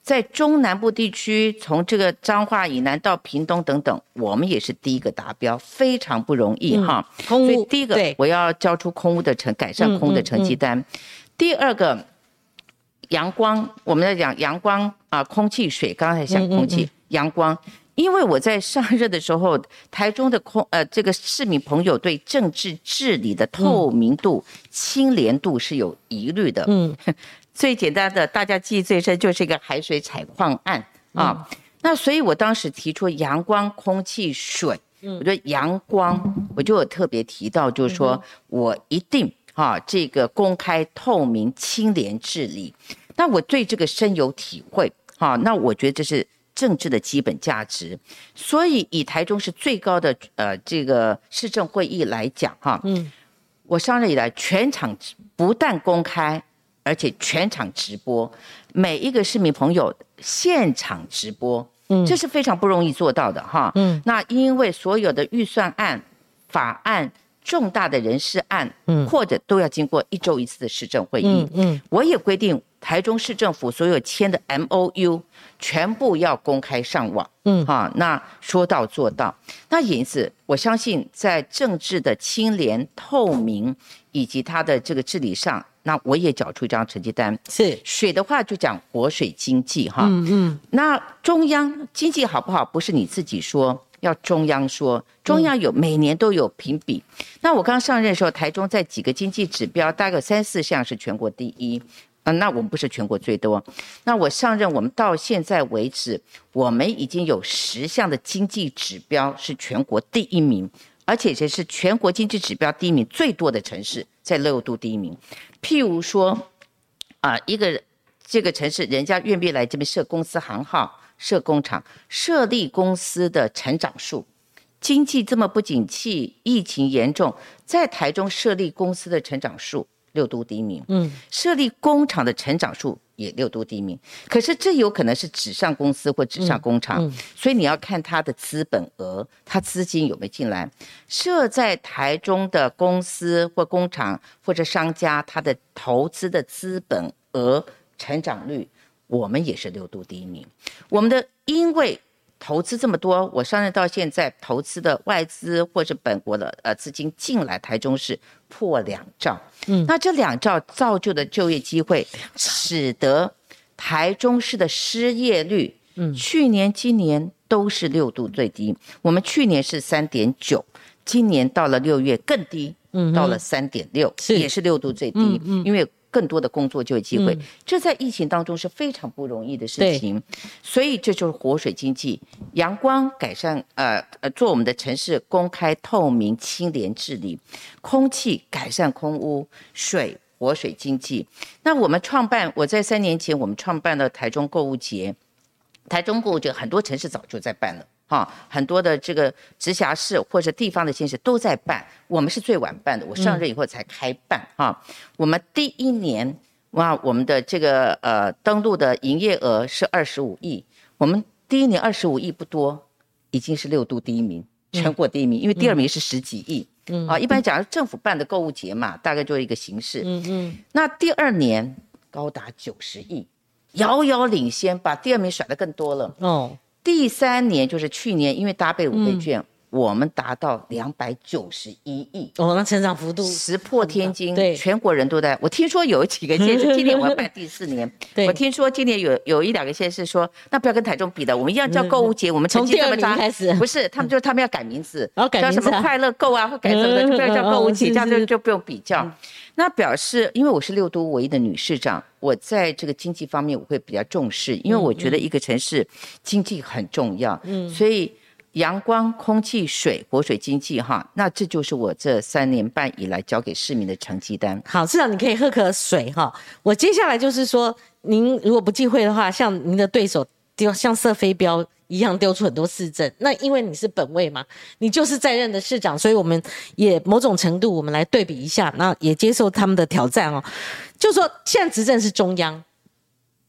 在中南部地区，从这个彰化以南到屏东等等，我们也是第一个达标，非常不容易哈。空污，第一个我要交出空污的成改善空的成绩单。第二个，阳光，我们在讲阳光啊，空气水，刚才讲空气，阳光。因为我在上任的时候，台中的空呃这个市民朋友对政治治理的透明度、清廉度是有疑虑的。嗯。最简单的，大家记忆最深就是一个海水采矿案啊。那所以我当时提出阳光、空气、水，我觉得阳光，我就有特别提到，就是说我一定啊，这个公开、透明、清廉治理。那我对这个深有体会哈。那我觉得这是政治的基本价值。所以以台中是最高的呃这个市政会议来讲哈，嗯，我上任以来全场不但公开。而且全场直播，每一个市民朋友现场直播，嗯，这是非常不容易做到的哈，嗯，那因为所有的预算案、法案、重大的人事案，嗯，或者都要经过一周一次的市政会议，嗯，我也规定台中市政府所有签的 M O U 全部要公开上网，嗯，哈，那说到做到，那因此我相信在政治的清廉透明以及它的这个治理上。那我也缴出一张成绩单。是水的话，就讲活水经济哈。嗯嗯。那中央经济好不好，不是你自己说，要中央说。中央有每年都有评比。那我刚上任的时候，台中在几个经济指标，大概有三四项是全国第一。嗯，那我们不是全国最多。那我上任，我们到现在为止，我们已经有十项的经济指标是全国第一名，而且这是全国经济指标第一名最多的城市，在乐度第一名。譬如说，啊，一个这个城市，人家愿不愿意来这边设公司行号、设工厂、设立公司的成长数，经济这么不景气，疫情严重，在台中设立公司的成长数六度第一名，嗯，设立工厂的成长数。也六度第一名，可是这有可能是纸上公司或纸上工厂，所以你要看它的资本额，它资金有没有进来。设在台中的公司或工厂或者商家，它的投资的资本额成长率，我们也是六度第一名。我们的因为。投资这么多，我上任到现在，投资的外资或者本国的呃资金进来台中市破两兆，嗯，那这两兆造就的就业机会，使得台中市的失业率，嗯，去年今年都是六度最低，我们去年是三点九，今年到了六月更低，嗯，到了三点六，也是六度最低，嗯，因为。更多的工作就业机会，这在疫情当中是非常不容易的事情，所以这就是活水经济，阳光改善，呃呃，做我们的城市公开透明、清廉治理，空气改善空污，水活水经济。那我们创办，我在三年前我们创办了台中购物节，台中购物节很多城市早就在办了。哈，很多的这个直辖市或者地方的县市都在办，我们是最晚办的，我上任以后才开办。哈，我们第一年哇，我们的这个呃登录的营业额是二十五亿，我们第一年二十五亿不多，已经是六度第一名，全国第一名，因为第二名是十几亿。嗯，啊，一般讲政府办的购物节嘛，大概就是一个形式。嗯嗯，那第二年高达九十亿，遥遥领先，把第二名甩得更多了。哦。第三年就是去年，因为搭配五倍券，我们达到两百九十一亿。哦，那成长幅度。石破天惊，对。全国人都在。我听说有几个县市，今年我要办第四年，对。我听说今年有有一两个县市说，那不要跟台中比的，我们一样叫购物节，我们成绩这么差，开始。不是，他们就他们要改名字，然后改叫什么快乐购啊，或改什么的，嗯就不要叫 购物节，这样就就不用比较。那表示，因为我是六都唯一的女市长，我在这个经济方面我会比较重视，因为我觉得一个城市经济很重要，嗯，所以阳光、空气、水、活水经济哈，那这就是我这三年半以来交给市民的成绩单。好，市长你可以喝口水哈。我接下来就是说，您如果不忌讳的话，像您的对手就像射飞镖一样丢出很多市政，那因为你是本位嘛，你就是在任的市长，所以我们也某种程度我们来对比一下，那也接受他们的挑战哦。就说现在执政是中央，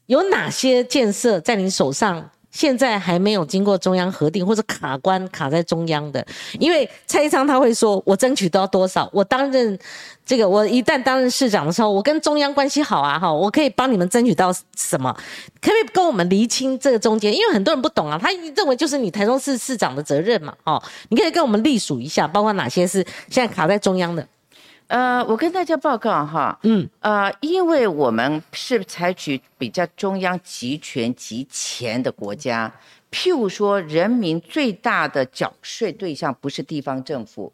有哪些建设在你手上？现在还没有经过中央核定，或者卡关卡在中央的，因为蔡一昌他会说，我争取到多少，我担任这个，我一旦担任市长的时候，我跟中央关系好啊，哈，我可以帮你们争取到什么？可不可以跟我们厘清这个中间？因为很多人不懂啊，他认为就是你台中市市长的责任嘛，哦，你可以跟我们隶属一下，包括哪些是现在卡在中央的？呃，我跟大家报告哈，嗯，呃，因为我们是采取比较中央集权集钱的国家，譬如说，人民最大的缴税对象不是地方政府，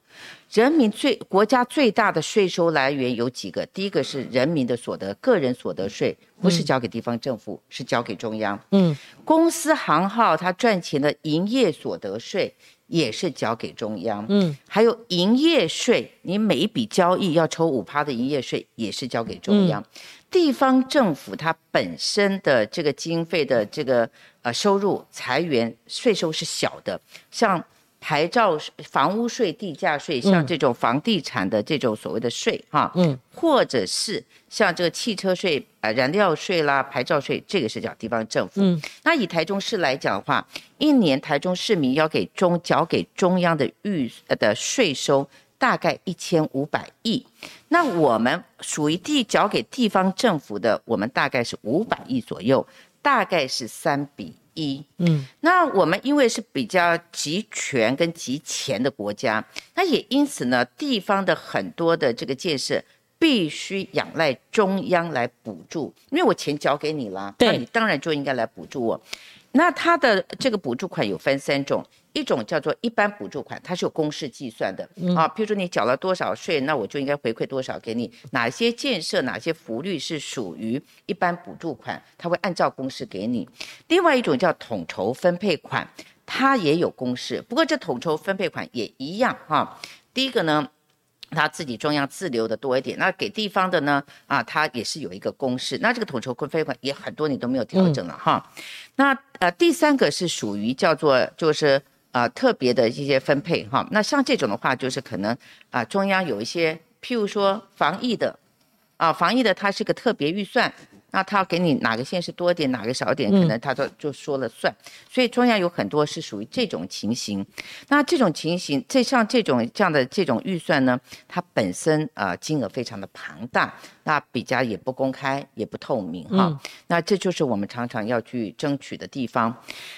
人民最国家最大的税收来源有几个？第一个是人民的所得，个人所得税不是交给地方政府，是交给中央。嗯，公司行号它赚钱的营业所得税也是交给中央。嗯，还有营业税，你每一笔交易要抽五趴的营业税，也是交给中央。地方政府它本身的这个经费的这个呃收入裁源税收是小的，像牌照、房屋税、地价税，像这种房地产的这种所谓的税哈，嗯，或者是像这个汽车税、呃燃料税啦、牌照税，这个是叫地方政府。嗯，那以台中市来讲的话，一年台中市民要给中缴给中央的预呃的税收大概一千五百亿，那我们属于地缴给地方政府的，我们大概是五百亿左右，大概是三比一。嗯，那我们因为是比较集权跟集钱的国家，那也因此呢，地方的很多的这个建设。必须仰赖中央来补助，因为我钱交给你了，那你当然就应该来补助我。那它的这个补助款有分三种，一种叫做一般补助款，它是有公式计算的、啊，譬如说你缴了多少税，那我就应该回馈多少给你。哪些建设、哪些福利是属于一般补助款，它会按照公式给你。另外一种叫统筹分配款，它也有公式，不过这统筹分配款也一样哈、第一个呢。他自己中央自留的多一点，那给地方的呢？啊，它也是有一个公式。那这个统筹分配款也很多年都没有调整了哈。那呃，第三个是属于叫做就是呃特别的一些分配哈。那像这种的话，就是可能啊、中央有一些，譬如说防疫的啊，防疫的它是个特别预算。那他要给你哪个县市多点，哪个少点，可能他都就说了算。所以中央有很多是属于这种情形。那这种情形，这像这种这样的这种预算呢，它本身呃金额非常的庞大，那比较也不公开，也不透明哈。那这就是我们常常要去争取的地方。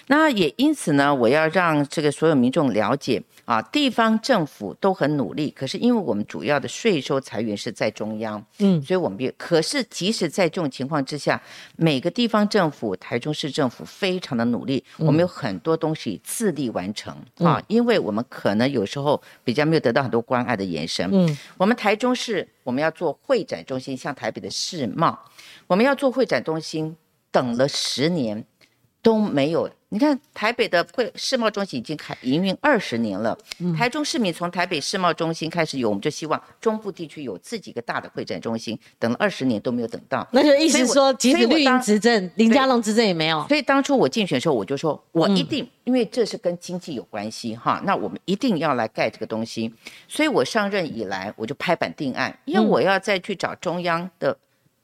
那也因此呢，我要让这个所有民众了解啊，地方政府都很努力，可是因为我们主要的税收财源是在中央，嗯，所以我们也可是即使在这种情况之下，每个地方政府、台中市政府非常的努力，我们有很多东西自力完成啊，因为我们可能有时候比较没有得到很多关爱的延伸。嗯，我们台中市我们要做会展中心，像台北的世贸，我们要做会展中心，等了十年都没有。你看台北的会世贸中心已经开营运二十年了，台中市民从台北世贸中心开始有，我们就希望中部地区有自己一个大的会展中心，等了二十年都没有等到。那就意思说，即使我当执政，林佳龙执政也没有。所以当初我竞选的时候，我就说，我一定，因为这是跟经济有关系哈，那我们一定要来盖这个东西。所以我上任以来，我就拍板定案，因为我要再去找中央的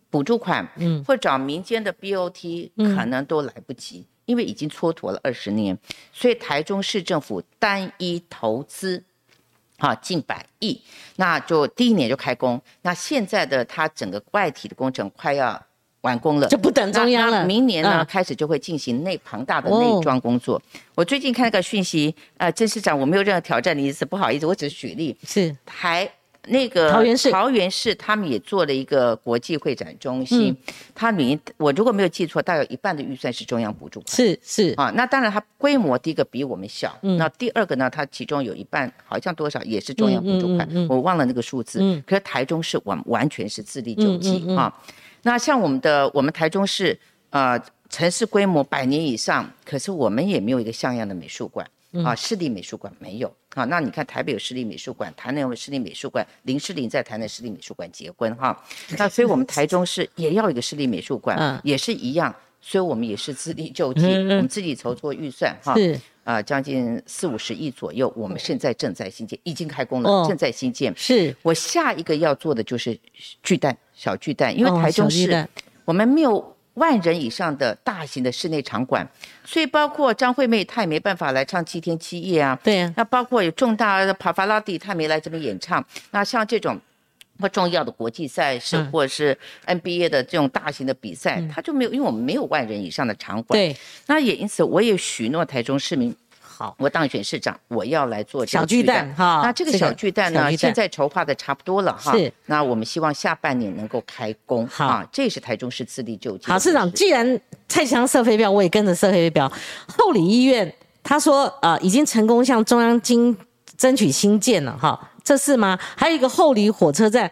补助款，嗯，或找民间的 BOT，可能都来不及，因为已经蹉跎了二十年。所以台中市政府单一投资。啊，近百亿，那就第一年就开工。那现在的它整个外体的工程快要完工了，就不等中央了。明年呢，嗯开始就会进行内庞大的哦内装工作。我最近看那个讯息，呃，郑市长，我没有任何挑战的意思，不好意思，我只是举例。是台那个桃园市桃园市他们也做了一个国际会展中心，嗯它里面我如果没有记错，大概有一半的预算是中央补助款。是是，啊，那当然它规模第一个比我们小，嗯那第二个呢，它其中有一半好像多少也是中央补助款，我忘了那个数字。嗯可是台中市完完全是自力救济、啊。那像我们的我们台中市呃城市规模百年以上，可是我们也没有一个像样的美术馆。嗯啊，市立美术馆没有啊。那你看台北有市立美术馆，台南有市立美术馆，林诗玲在台南市立美术馆结婚哈。那所以我们台中市也要一个市立美术馆，嗯也是一样。所以我们也是自力救济，我们自己筹措预算哈。是啊、将近四五十亿左右，我们现在正在新建，已经开工了，哦正在新建。是，我下一个要做的就是巨蛋、小巨蛋，因为哦台中市、我们没有万人以上的大型的室内场馆，所以包括张惠妹她也没办法来唱七天七夜啊。对啊，那包括有重大的帕法拉蒂，他没来这边演唱。那像这种不重要的国际赛事，嗯或者是 NBA 的这种大型的比赛，他就没有，因为我们没有万人以上的场馆。对，那也因此，我也许诺台中市民，好，我当选市长，我要来做小巨蛋哈那这个小巨蛋呢，现在筹划的差不多了哈。是。那我们希望下半年能够开工。好啊，这也是台中市自力救济。好，市长，既然蔡强射飞镖，我也跟着射飞镖。后里医院他说，呃，已经成功向中央经争取新建了，哈，这是吗？还有一个后里火车站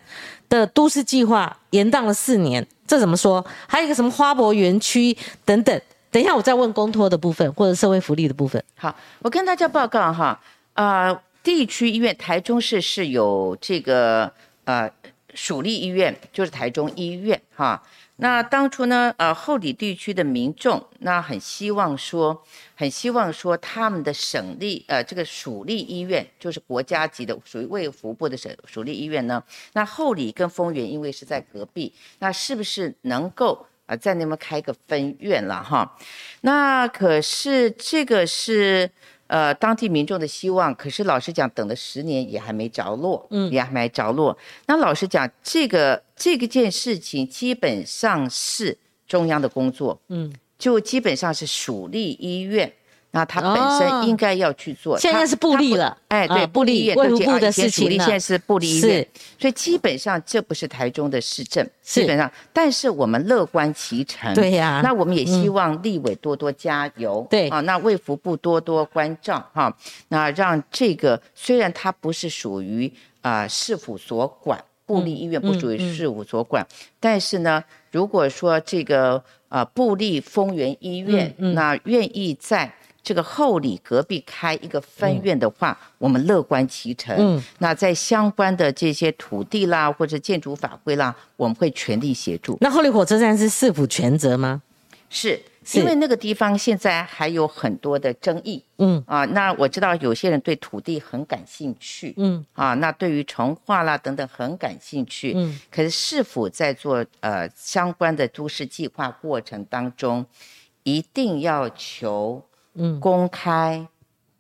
的都市计划延宕了四年，这怎么说？还有一个什么花博园区等等。等一下，我再问公托的部分或者社会福利的部分。好，我跟大家报告哈，呃，地区医院台中市是有这个呃属立医院，就是台中医院哈。那当初呢，呃，后里地区的民众那很希望说，很希望说他们的省立呃这个属立医院，就是国家级的属于卫福部的省属立医院呢，那后里跟丰原因为是在隔壁，那是不是能够在那边开个分院了哈？那可是这个是呃当地民众的希望，可是老实讲，等了十年也还没着落，嗯，也还没着落。那老实讲，这个这个件事情基本上是中央的工作，嗯，就基本上是属立医院。那他本哦。身应该要去做，他现在是布立了哎，对，啊部立医院卫对不起啊福部的以前属立事情了。现在是布立医院，所以基本上这不是台中的市政，基本上，但是我们乐观其成，对呀。那我们也希望立委多多加油，对。啊，那卫福部多多关照哈，那让这个虽然它不是属于啊、市府所管。部立医院不属嗯于市府所管，但是呢，如果说这个啊布立丰原医院，嗯。那愿意在这个后里隔壁开一个分院的话，我们乐观其成。嗯那在相关的这些土地啦或者建筑法规啦，我们会全力协助。那后里火车站是市府全责吗？是是因为那个地方现在还有很多的争议嗯啊。那我知道有些人对土地很感兴趣，嗯啊，那对于重化啦等等很感兴趣，嗯，可是是否在做呃相关的都市计划过程当中，一定要求嗯公开、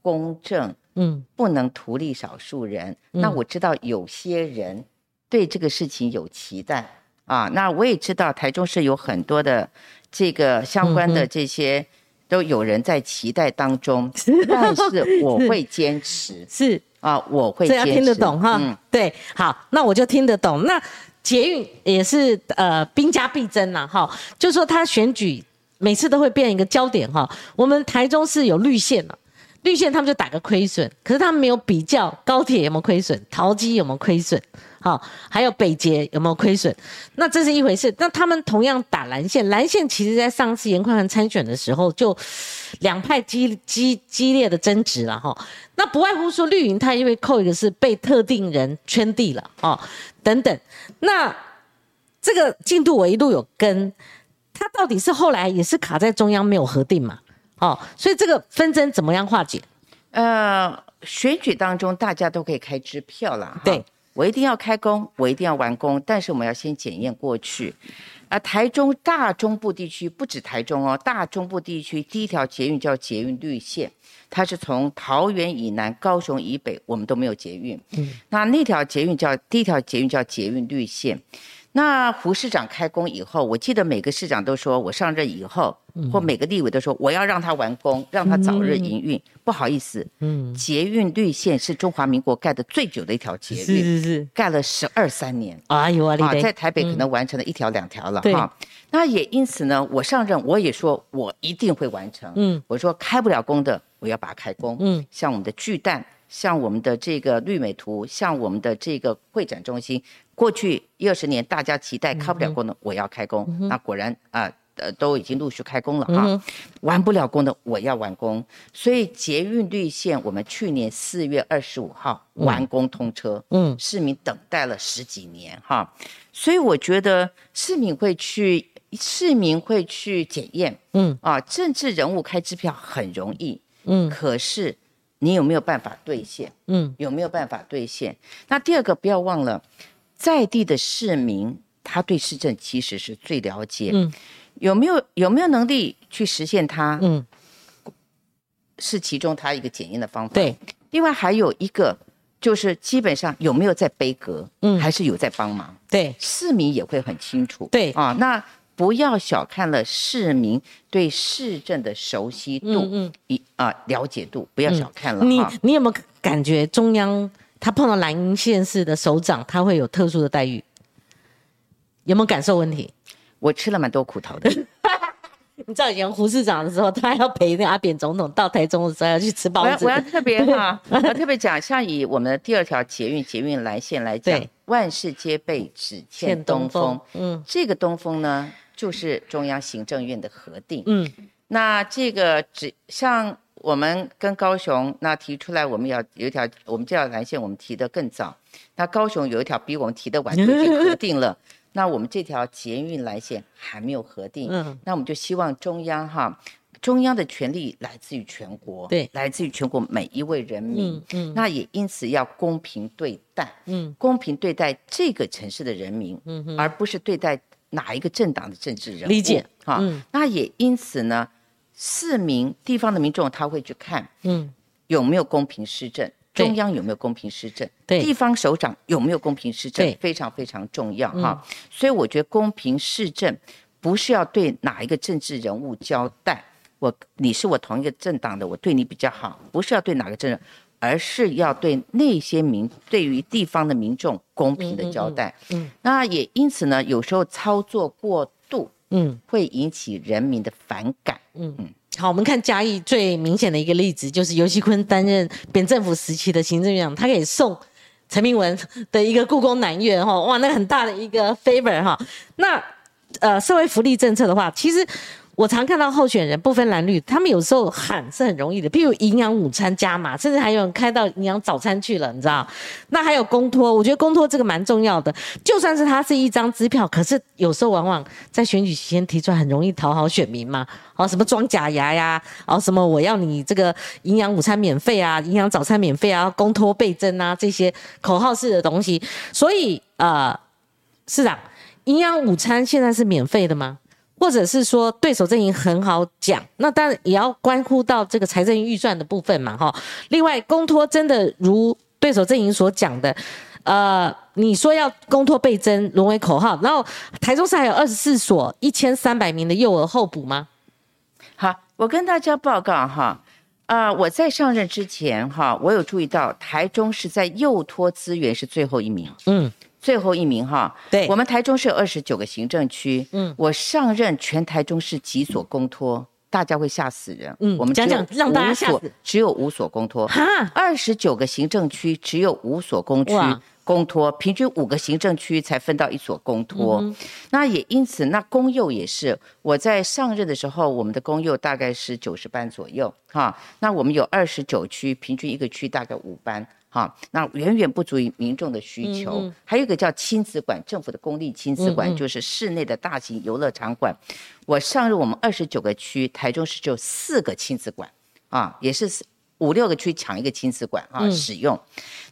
公正，嗯不能图利少数人。那我知道有些人对这个事情有期待啊，那我也知道台中市有很多的这个相关的这些。都有人在期待当中，但是我会坚持 是。啊，我会这要坚持听得懂哈。嗯，对，好，那我就听得懂。那捷运也是呃兵家必争啦，哈，就说他选举每次都会变一个焦点哈。我们台中是有绿线了。绿线他们就打个亏损，可是他们没有比较高铁有没有亏损，桃机有没有亏损，好，还有北捷有没有亏损，那这是一回事。那他们同样打蓝线，蓝线其实在上次严宽恒参选的时候就两派激激激烈的争执了哈。那不外乎说绿营他因为扣一个是被特定人圈地了哦，等等。那这个进度我一路有跟，他到底是后来也是卡在中央没有核定嘛？哦，所以这个纷争怎么样化解？呃，选举当中大家都可以开支票啦。对，我一定要开工，我一定要完工，但是我们要先检验过去。啊，台中大中部地区不止台中哦，大中部地区第一条捷运叫捷运绿线，它是从桃园以南、高雄以北，我们都没有捷运。嗯，那那条捷运叫第一条捷运叫捷运绿线。那胡市长开工以后，我记得每个市长都说，我上任以后，或每个立委都说，我要让他完工，让他早日营运。不好意思，嗯，捷运绿线是中华民国盖的最久的一条捷运，是是是，盖了十二三年。哎呦啊，在台北可能完成了一条两条了哈。那也因此呢，我上任我也说我一定会完成。嗯，我说开不了工的，我要把它开工。嗯，像我们的巨蛋。像我们的这个绿美图，像我们的这个会展中心，过去一二十年大家期待开不了工的，我要开工。那果然啊，呃，都已经陆续开工了哈。完不了工的，我要完工。所以捷运绿线，我们去年四月二十五号完工通车。嗯，市民等待了十几年哈，所以我觉得市民会去，市民会去检验。嗯，啊，政治人物开支票很容易。嗯，可是。你有没有办法兑现？嗯，有没有办法兑现？那第二个不要忘了，在地的市民他对市政其实是最了解。嗯，有没有有没有能力去实现它？嗯，是其中它一个检验的方法。对，另外还有一个就是基本上有没有在背格？嗯，还是有在帮忙？对，市民也会很清楚。对啊，那。不要小看了市民对市政的熟悉度，嗯，一啊了解度，不要小看了。你你有没有感觉中央他碰到蓝营县市的首长，他会有特殊的待遇？有没有感受问题？我吃了蛮多苦头的。你知道以前胡市长的时候，他要陪那阿扁总统到台中的时候要去吃包子。我要特别哈，我要特别讲，像以我们的第二条捷运捷运蓝线来讲，万事皆备，只欠东风。嗯，这个东风呢？就是中央行政院的核定，嗯，那这个只像我们跟高雄那提出来，我们要有一条，我们这条蓝线我们提的更早，那高雄有一条比我们提的晚就已经核定了，那我们这条捷运蓝线还没有核定，嗯，那我们就希望中央哈，中央的权力来自于全国，对，来自于全国每一位人民，嗯嗯，那也因此要公平对待，嗯，公平对待这个城市的人民，嗯而不是对待。哪一个政党的政治人物？理解。哈，那也因此呢，市民地方的民众他会去看，嗯，有没有公平施政？中央有没有公平施政？对，地方首长有没有公平施政？非常非常重要哈。所以我觉得公平施政不是要对哪一个政治人物交代，我你是我同一个政党的，我对你比较好，不是要对哪个政人。而是要对那些民，对于地方的民众公平的交代。嗯，那也因此呢，有时候操作过度，嗯，会引起人民的反感。嗯嗯。好，我们看嘉义最明显的一个例子，就是尤锡坤担任扁政府时期的行政院长，他给送陈明文的一个故宫南院，哈，哇，那个很大的一个 favor 哈。那呃，社会福利政策的话，其实。我常看到候选人不分蓝绿，他们有时候喊是很容易的，譬如营养午餐加码，甚至还有人开到营养早餐去了，你知道？那还有公托，我觉得公托这个蛮重要的。就算是它是一张支票，可是有时候往往在选举期间提出来，很容易讨好选民嘛。哦，什么装假牙呀？哦，什么我要你这个营养午餐免费啊，营养早餐免费啊，公托倍增啊，这些口号式的东西。所以呃，市长，营养午餐现在是免费的吗？或者是说对手阵营很好讲，那当然也要关乎到这个财政预算的部分嘛，哈。另外，公托真的如对手阵营所讲的，呃，你说要公托倍增沦为口号，然后台中市还有二十四所一千三百名的幼儿候补吗？好，我跟大家报告哈，啊，我在上任之前哈，我有注意到台中市在幼托资源是最后一名，嗯。最后一名哈，对，我们台中市有二十九个行政区，嗯，我上任全台中市几所公托，大家会吓死人，嗯，我们讲讲让大家吓死，只有五所公托，哈，二十九个行政区只有五所公区公托，平均五个行政区才分到一所公托，那也因此那公幼也是，我在上任的时候，我们的公幼大概是九十班左右，哈，那我们有二十九区，平均一个区大概五班。好，那远远不足以民众的需求。还有一个叫亲子馆，政府的公立亲子馆，就是室内的大型游乐场馆。我上任我们二十九个区，台中市只有四个亲子馆，啊，也是五六个区抢一个亲子馆啊使用。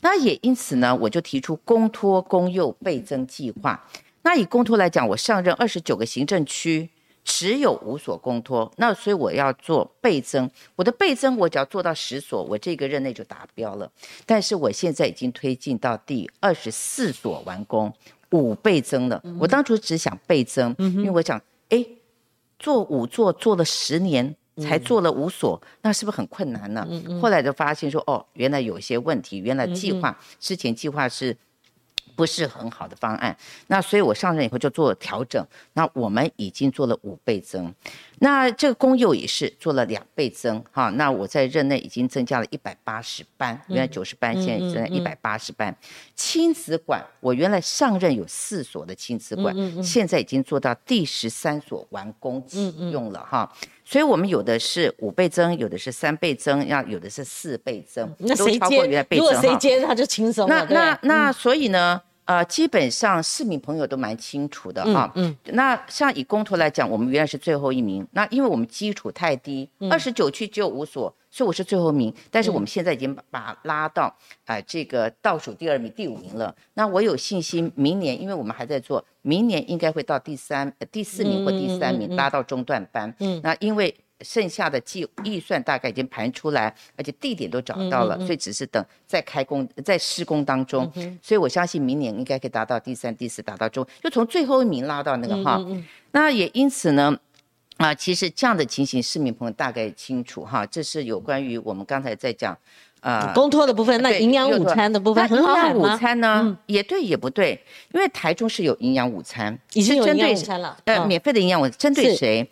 那也因此呢，我就提出公托公幼倍增计划。那以公托来讲，我上任二十九个行政区。只有五所公托，那所以我要做倍增。我的倍增，我只要做到十所，我这个任内就达标了。但是我现在已经推进到第二十四所完工，五倍增了。我当初只想倍增，因为我想，哎，做五座做了十年才做了五所，那是不是很困难呢？后来就发现说，哦，原来有些问题，原来计划之前计划是。不是很好的方案，那所以我上任以后就做了调整。那我们已经做了五倍增，那这个公幼也是做了两倍增哈。那我在任内已经增加了一百八十班，原来九十班，现在增加一百八十班。亲子馆，我原来上任有四所的亲子馆，现在已经做到第十三所完工启用了哈。所以我们有的是五倍增，有的是三倍增，要有的是四倍增，那谁接？如果谁接，他就轻松了。那那那，所以呢？呃，基本上市民朋友都蛮清楚的哈。嗯。那像以公投来讲，我们原来是最后一名。那因为我们基础太低，二十九区只有五所，所以我是最后一名。但是我们现在已经把拉到啊这个倒数第二名、第五名了。那我有信心，明年因为我们还在做，明年应该会到第三、第四名或第三名，拉到中段班。嗯。那因为。剩下的计预算大概已经盘出来，而且地点都找到了，所以只是等在开工、在施工当中。所以我相信明年应该可以达到第三、第四，达到中，就从最后一名拉到那个哈。那也因此呢，啊，其实这样的情形，市民朋友大概清楚哈。这是有关于我们刚才在讲，呃，公托的部分，那营养午餐的部分很好营养午餐呢，也对也不对，因为台中是有营养午餐，已经有营养午餐了，呃，免费的营养午餐，针对谁？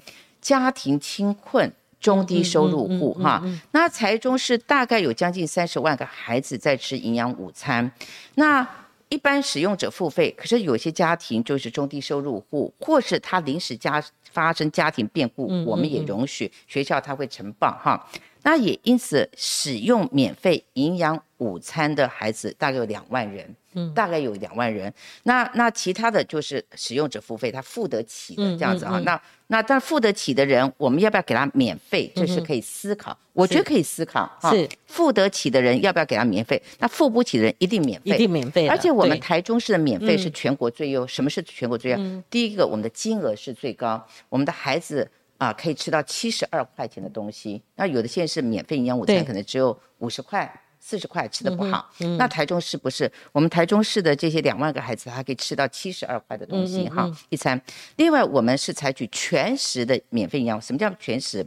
家庭清困、中低收入户，哈，那财中是大概有将近三十万个孩子在吃营养午餐，那一般使用者付费，可是有些家庭就是中低收入户，或是他临时家发生家庭变故，我们也容许学校他会承报，哈，那也因此使用免费营养午餐的孩子大概有两万人。大概有两万人，那那其他的就是使用者付费，他付得起的这样子啊。那那但付得起的人，我们要不要给他免费？这是可以思考，我觉得可以思考。是付得起的人要不要给他免费？那付不起的人一定免费，一定免费。而且我们台中市的免费是全国最优。什么是全国最优？第一个，我们的金额是最高，我们的孩子啊可以吃到七十二块钱的东西。那有的县市免费营养午餐可能只有五十块。四十块吃的不好，那台中市不是？我们台中市的这些两万个孩子，他可以吃到七十二块的东西哈一餐。另外，我们是采取全食的免费营养。什么叫全食？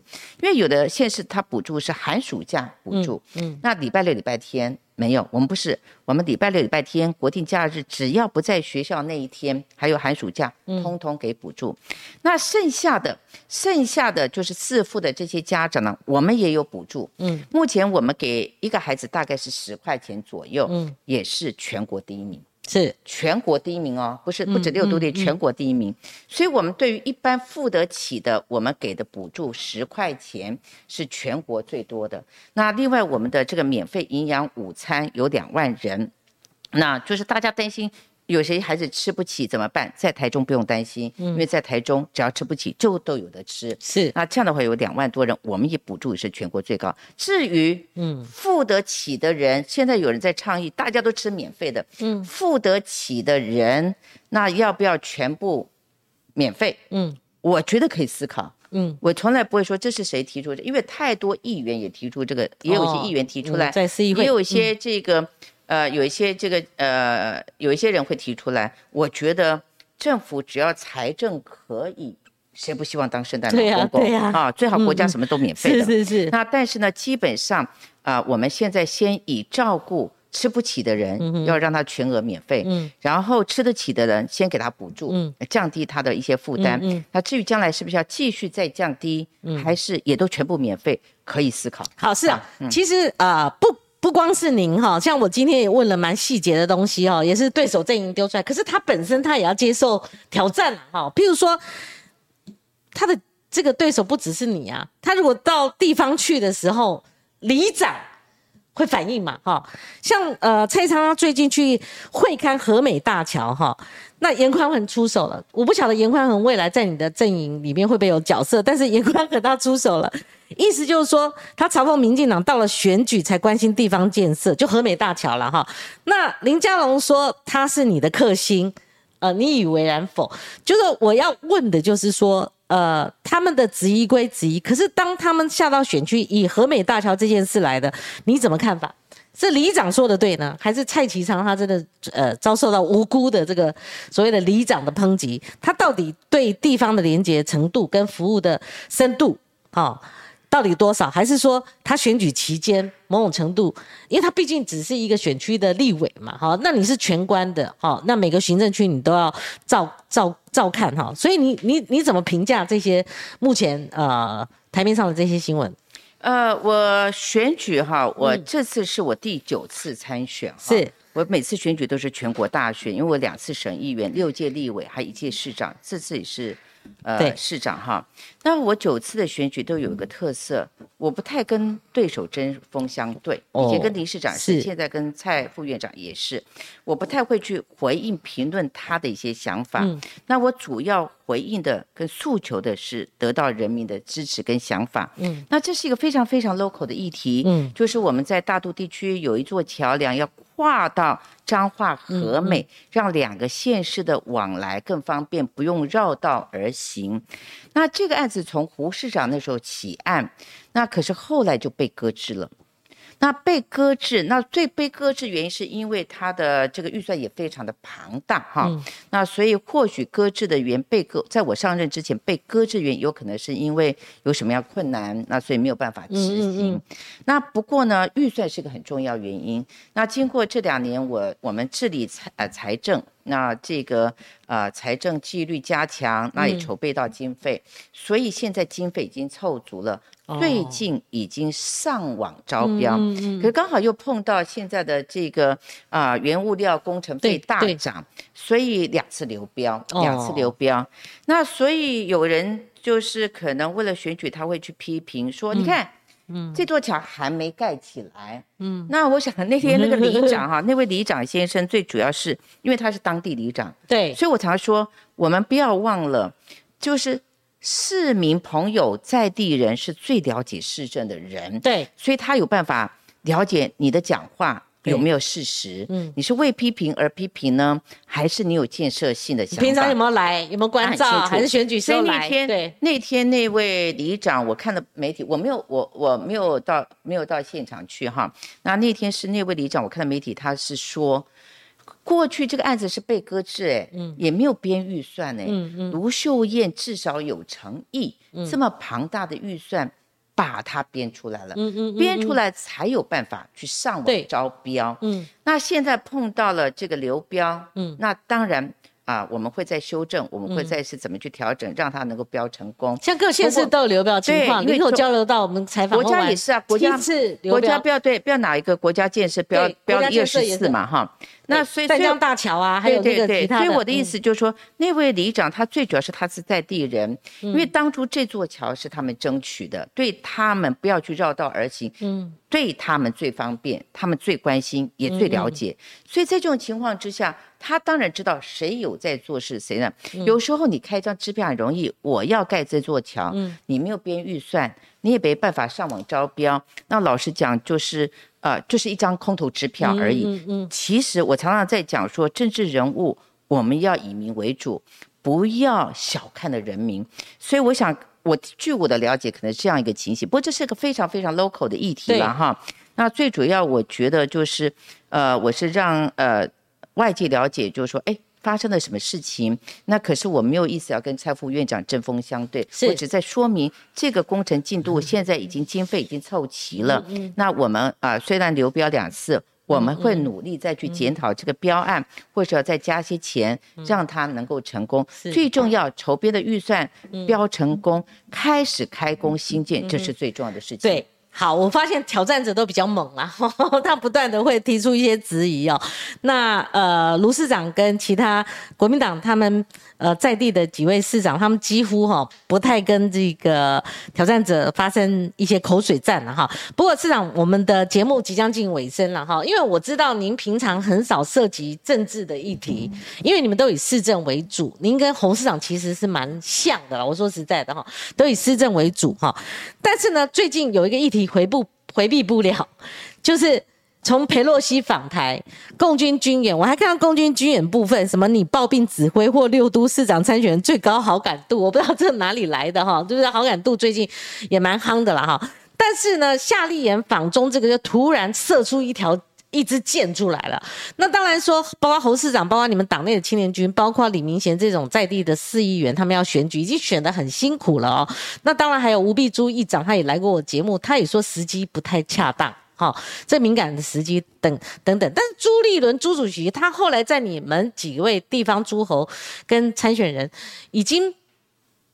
因为有的县市它补助是寒暑假补助，嗯，那礼拜六、礼拜天。没有，我们不是，我们礼拜六、礼拜天、国定假日，只要不在学校那一天，还有寒暑假，通通给补助。那剩下的，剩下的就是自付的这些家长呢，我们也有补助。嗯，目前我们给一个孩子大概是十块钱左右，嗯，也是全国第一名。是全国第一名哦，不是不止六都的全国第一名，所以我们对于一般付得起的，我们给的补助十块钱是全国最多的。那另外我们的这个免费营养午餐有两万人，那就是大家担心。有些孩子吃不起怎么办？在台中不用担心，因为在台中只要吃不起就都有的吃。是，那这样的话有两万多人，我们也补助也是全国最高。至于嗯付得起的人，现在有人在倡议，大家都吃免费的。嗯，付得起的人，那要不要全部免费？嗯，我觉得可以思考。嗯，我从来不会说这是谁提出的，因为太多议员也提出这个，也有一些议员提出来，在议会也有一些这个。呃，有一些这个呃，有一些人会提出来，我觉得政府只要财政可以，谁不希望当圣诞老公公啊？最好国家什么都免费的。是是是。那但是呢，基本上啊，我们现在先以照顾吃不起的人，要让他全额免费，嗯，然后吃得起的人先给他补助，嗯，降低他的一些负担。嗯。那至于将来是不是要继续再降低，还是也都全部免费，可以思考。好，是啊，其实啊不。不光是您哈，像我今天也问了蛮细节的东西哈，也是对手阵营丢出来，可是他本身他也要接受挑战哈。譬如说，他的这个对手不只是你啊，他如果到地方去的时候，里长会反应嘛哈？像呃蔡昌他最近去会看和美大桥哈，那严宽恒出手了，我不晓得严宽恒未来在你的阵营里面会不会有角色，但是严宽恒他出手了。意思就是说，他嘲讽民进党到了选举才关心地方建设，就和美大桥了哈。那林佳龙说他是你的克星，呃，你以为然否？就是我要问的就是说，呃，他们的质疑归质疑，可是当他们下到选区以和美大桥这件事来的，你怎么看法？是里长说的对呢，还是蔡其昌他真的呃遭受到无辜的这个所谓的里长的抨击？他到底对地方的廉洁程度跟服务的深度，哦，到底多少？还是说他选举期间某种程度，因为他毕竟只是一个选区的立委嘛，哈，那你是全关的，哈，那每个行政区你都要照照照看哈，所以你你你怎么评价这些目前呃台面上的这些新闻？呃，我选举哈，我这次是我第九次参选，是我每次选举都是全国大选，因为我两次省议员、六届立委，还一届市长，这次也是。呃，市长哈，那我九次的选举都有一个特色，我不太跟对手针锋相对。以前跟林市长是，现在跟蔡副院长也是，我不太会去回应评论他的一些想法。那我主要回应的跟诉求的是得到人民的支持跟想法。嗯，那这是一个非常非常 local 的议题。嗯，就是我们在大肚地区有一座桥梁要。划到彰化和美，让两个县市的往来更方便，不用绕道而行。那这个案子从胡市长那时候起案，那可是后来就被搁置了。那被搁置，那最被搁置原因是因为它的这个预算也非常的庞大哈。那所以或许搁置的原被搁，在我上任之前被搁置原因有可能是因为有什么样困难，那所以没有办法执行。那不过呢，预算是个很重要原因。那经过这两年我我们治理财呃财政。那这个呃财政纪律加强，那也筹备到经费，所以现在经费已经凑足了，最近已经上网招标，可是刚好又碰到现在的这个啊原物料工程费大涨，所以两次流标，两次流标。那所以有人就是可能为了选举，他会去批评说，你看。嗯，这座桥还没盖起来。嗯，那我想那天那个里长哈，那位里长先生最主要是因为他是当地里长，对，所以我常说，我们不要忘了，就是市民朋友在地人是最了解市政的人，对，所以他有办法了解你的讲话。有没有事实？嗯，你是为批评而批评呢，还是你有建设性的想法？平常有没有来？有没有关照？还是选举时候来？对，那天那位里长，我看了媒体，我没有，我我没有到，没有到现场去哈。那那天是那位里长，我看了媒体，他是说，过去这个案子是被搁置，哎，嗯，也没有编预算，哎，嗯嗯，卢秀燕至少有诚意，这么庞大的预算。把它编出来了，嗯嗯，编出来才有办法去上网招标，嗯，那现在碰到了这个流标，嗯，那当然。啊，我们会再修正，我们会再是怎么去调整，让它能够标成功。像各县市都有流标情况，林口交流到我们采访国家也是啊，国家是国家标对标哪一个国家建设标标一二十四嘛哈。那所以淡江大桥啊，还有那个其他所以我的意思就是说，那位里长他最主要是他是在地人，因为当初这座桥是他们争取的，对他们不要去绕道而行，嗯，对他们最方便，他们最关心也最了解，所以在这种情况之下。他当然知道谁有在做事，谁呢？有时候你开张支票很容易，我要盖这座桥，你没有编预算，你也没办法上网招标。那老实讲，就是呃，就是一张空头支票而已。嗯嗯。其实我常常在讲说，政治人物我们要以民为主，不要小看了人民。所以我想，我据我的了解，可能这样一个情形。不过这是个非常非常 local 的议题了哈。那最主要，我觉得就是，呃，我是让呃。外界了解就是说，哎，发生了什么事情？那可是我没有意思要跟蔡副院长针锋相对，我只在说明这个工程进度现在已经经费已经凑齐了。那我们啊，虽然流标两次，我们会努力再去检讨这个标案，或者要再加些钱，让它能够成功。最重要，筹编的预算标成功，开始开工新建，这是最重要的事情。对。好，我发现挑战者都比较猛啦，他不断的会提出一些质疑哦。那呃，卢市长跟其他国民党他们呃在地的几位市长，他们几乎哈不太跟这个挑战者发生一些口水战了哈。不过市长，我们的节目即将进尾声了哈，因为我知道您平常很少涉及政治的议题，因为你们都以市政为主，您跟洪市长其实是蛮像的。我说实在的哈，都以市政为主哈。但是呢，最近有一个议题。你回不回避不了，就是从佩洛西访台，共军军演，我还看到共军军演部分，什么你抱病指挥或六都市长参选人最高好感度，我不知道这哪里来的哈，就是好感度最近也蛮夯的了哈。但是呢，夏立言访中这个就突然射出一条一支箭出来了。那当然说，包括侯市长，包括你们党内的青年军，包括李明贤这种在地的市议员，他们要选举已经选得很辛苦了哦。那当然还有吴碧珠议长，他也来过我节目，他也说时机不太恰当。好，这敏感的时机等等等，但是朱立伦朱主席他后来在你们几位地方诸侯跟参选人已经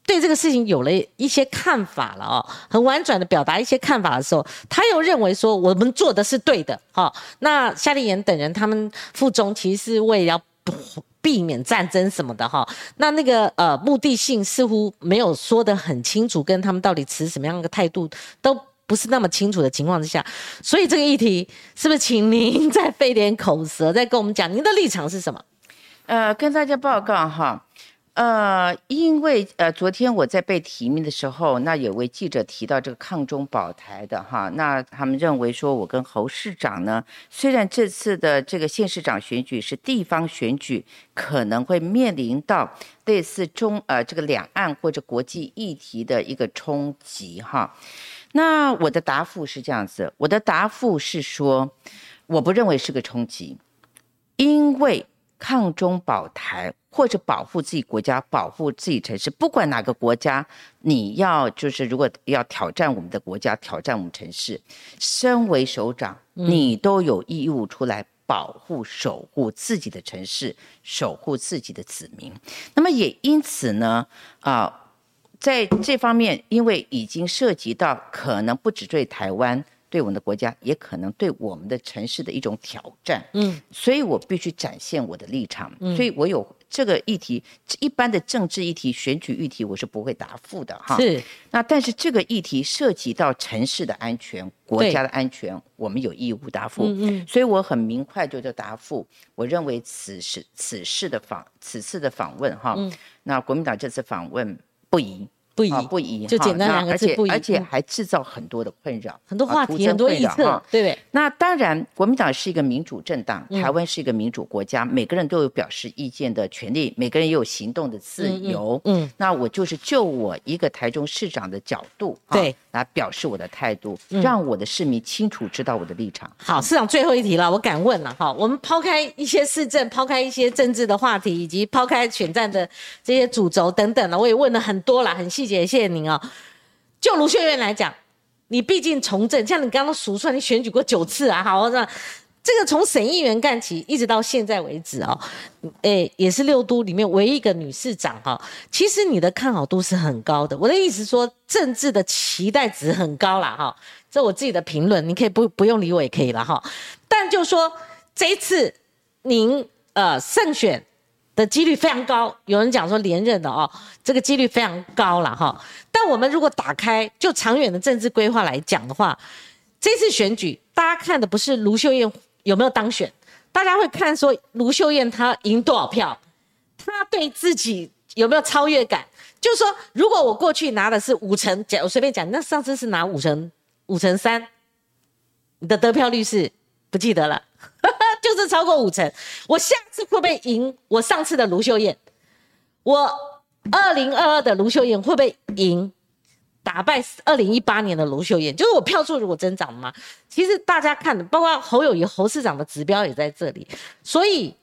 对这个事情有了一些看法了哦，很婉转的表达一些看法的时候，他又认为说我们做的是对的，哈，那夏立言等人他们附中其实是为了避免战争什么的哈，那那个呃目的性似乎没有说得很清楚，跟他们到底持什么样的态度都。不是那么清楚的情况之下，所以这个议题是不是请您 再费点口舌，再跟我们讲您的立场是什么？呃，跟大家报告哈，呃，因为呃，昨天我在被提名的时候，那有位记者提到这个抗中保台的哈，那他们认为说我跟侯市长呢，虽然这次的这个县市长选举是地方选举，可能会面临到类似中呃这个两岸或者国际议题的一个冲击哈。那我的答复是这样子，我的答复是说，我不认为是个冲击，因为抗中保台或者保护自己国家、保护自己城市，不管哪个国家，你要就是如果要挑战我们的国家、挑战我们城市，身为首长，你都有义务出来保护、守护自己的城市，守护自己的子民。那么也因此呢，啊。在这方面，因为已经涉及到可能不只对台湾、对我们的国家，也可能对我们的城市的一种挑战，嗯，所以我必须展现我的立场，所以我有这个议题，一般的政治议题、选举议题，我是不会答复的哈。是，那但是这个议题涉及到城市的安全、国家的安全，我们有义务答复，嗯嗯，所以我很明快就就答复。我认为此事此事的访此次的访问哈，那国民党这次访问。不宜，不宜，不宜，就简单两个字，不宜，而且还制造很多的困扰，很多话题，很多臆测，对不对？那当然，国民党是一个民主政党，台湾是一个民主国家，每个人都有表示意见的权利，每个人也有行动的自由。嗯，那我就是就我一个台中市长的角度，对，来表示我的态度，让我的市民清楚知道我的立场。好，市长最后一题了，我敢问了哈，我们抛开一些市政，抛开一些政治的话题，以及抛开选战的这些主轴等等了，我也问了很多了，很细姐。谢谢您哦！就卢秀燕来讲，你毕竟从政，像你刚刚数出来，你选举过九次啊，好，这这个从省议员干起，一直到现在为止哦，诶，也是六都里面唯一一个女市长哈。其实你的看好度是很高的，我的意思说，政治的期待值很高啦哈。这我自己的评论，你可以不不用理我也可以了哈。但就说这一次您呃胜选。的几率非常高，有人讲说连任的哦，这个几率非常高了哈。但我们如果打开就长远的政治规划来讲的话，这次选举大家看的不是卢秀燕有没有当选，大家会看说卢秀燕她赢多少票，她对自己有没有超越感。就是说，如果我过去拿的是五成，讲我随便讲，那上次是拿五成五成三，你的得票率是不记得了。就是超过五成，我下次会不会赢我上次的卢秀燕？我二零二二的卢秀燕会不会赢打败二零一八年的卢秀燕？就是我票数如果增长吗？其实大家看，包括侯友谊侯市长的指标也在这里。所以，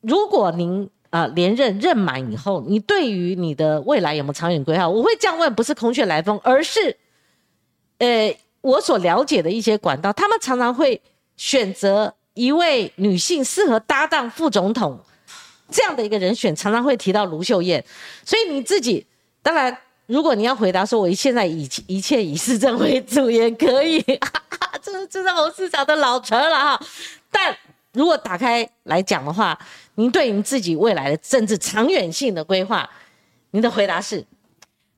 如果您啊连任任满以后，你对于你的未来有没有长远规划？我会这样问，不是空穴来风，而是呃我所了解的一些管道，他们常常会选择。一位女性适合搭档副总统这样的一个人选，常常会提到卢秀燕。所以你自己当然，如果你要回答说，我现在以一切以市政为主也可以，这 这是侯市长的老成了哈。但如果打开来讲的话，您对您自己未来的政治长远性的规划，您的回答是，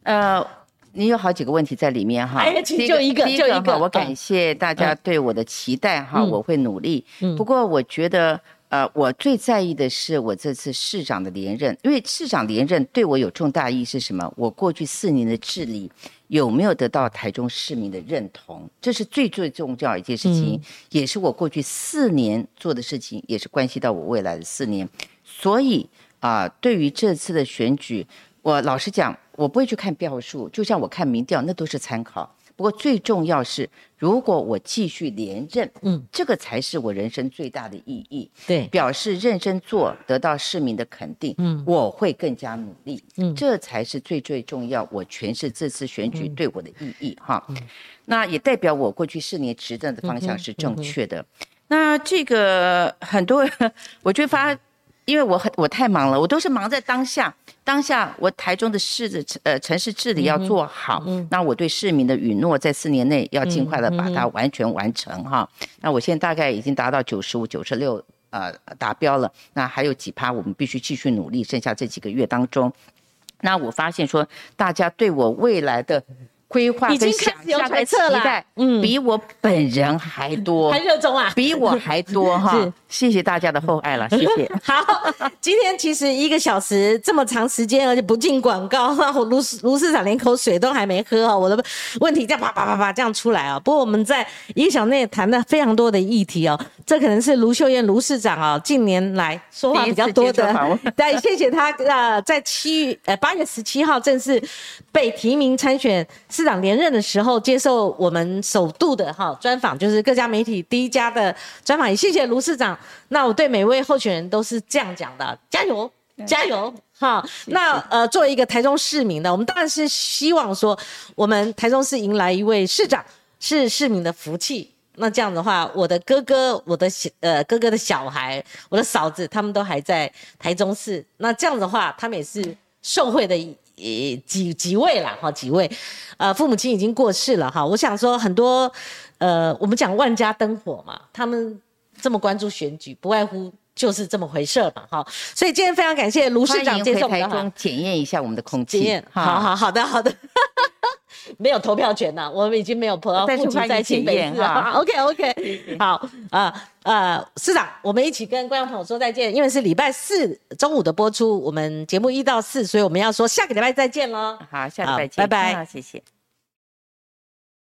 呃。你有好几个问题在里面哈，就一个，就一个。我感谢大家对我的期待哈，我会努力。不过我觉得，呃，我最在意的是我这次市长的连任，因为市长连任对我有重大意义是什么？我过去四年的治理有没有得到台中市民的认同？这是最最重要一件事情，也是我过去四年做的事情，也是关系到我未来的四年。所以啊，对于这次的选举，我老实讲，我不会去看票数，就像我看民调，那都是参考。不过最重要是，如果我继续连任，嗯，这个才是我人生最大的意义。对，表示认真做，得到市民的肯定，嗯，我会更加努力，嗯，这才是最最重要。我诠释这次选举对我的意义，哈，那也代表我过去四年执政的方向是正确的。那这个很多，我就发。因为我很我太忙了，我都是忙在当下。当下我台中的市的呃城市治理要做好，那我对市民的允诺在四年内要尽快的把它完全完成哈。那我现在大概已经达到九十五、九十六呃达标了，那还有几趴我们必须继续努力。剩下这几个月当中，那我发现说大家对我未来的。规划跟想期待，嗯，比我本人还多，还热衷啊，比我还多哈。谢谢大家的厚爱了，谢谢。好，今天其实一个小时这么长时间，而且不进广告，卢卢市长连口水都还没喝哦。我的问题这样啪啪啪啪这样出来啊。不过我们在一个小时内谈了非常多的议题哦，这可能是卢秀燕卢市长啊近年来说话比较多的。对，谢谢他呃，在七月呃八月十七号正式被提名参选市长连任的时候，接受我们首度的哈专访，就是各家媒体第一家的专访。也谢谢卢市长。那我对每位候选人都是这样讲的：加油，加油！哈，那呃，作为一个台中市民呢，我们当然是希望说，我们台中市迎来一位市长，是市民的福气。那这样的话，我的哥哥、我的小呃哥哥的小孩、我的嫂子，他们都还在台中市。那这样的话，他们也是受惠的几几位啦，哈，几位，呃，父母亲已经过世了哈。我想说，很多呃，我们讲万家灯火嘛，他们。这么关注选举，不外乎就是这么回事嘛，哈。所以今天非常感谢卢市长接受台中检验一下我们的空气。检验，好好好的好的。没有投票权呐，我们已经没有投，但是在检验哈。OK OK，好啊呃，市长，我们一起跟观众朋友说再见，因为是礼拜四中午的播出，我们节目一到四，所以我们要说下个礼拜再见喽。好，下礼拜见，拜拜，谢谢。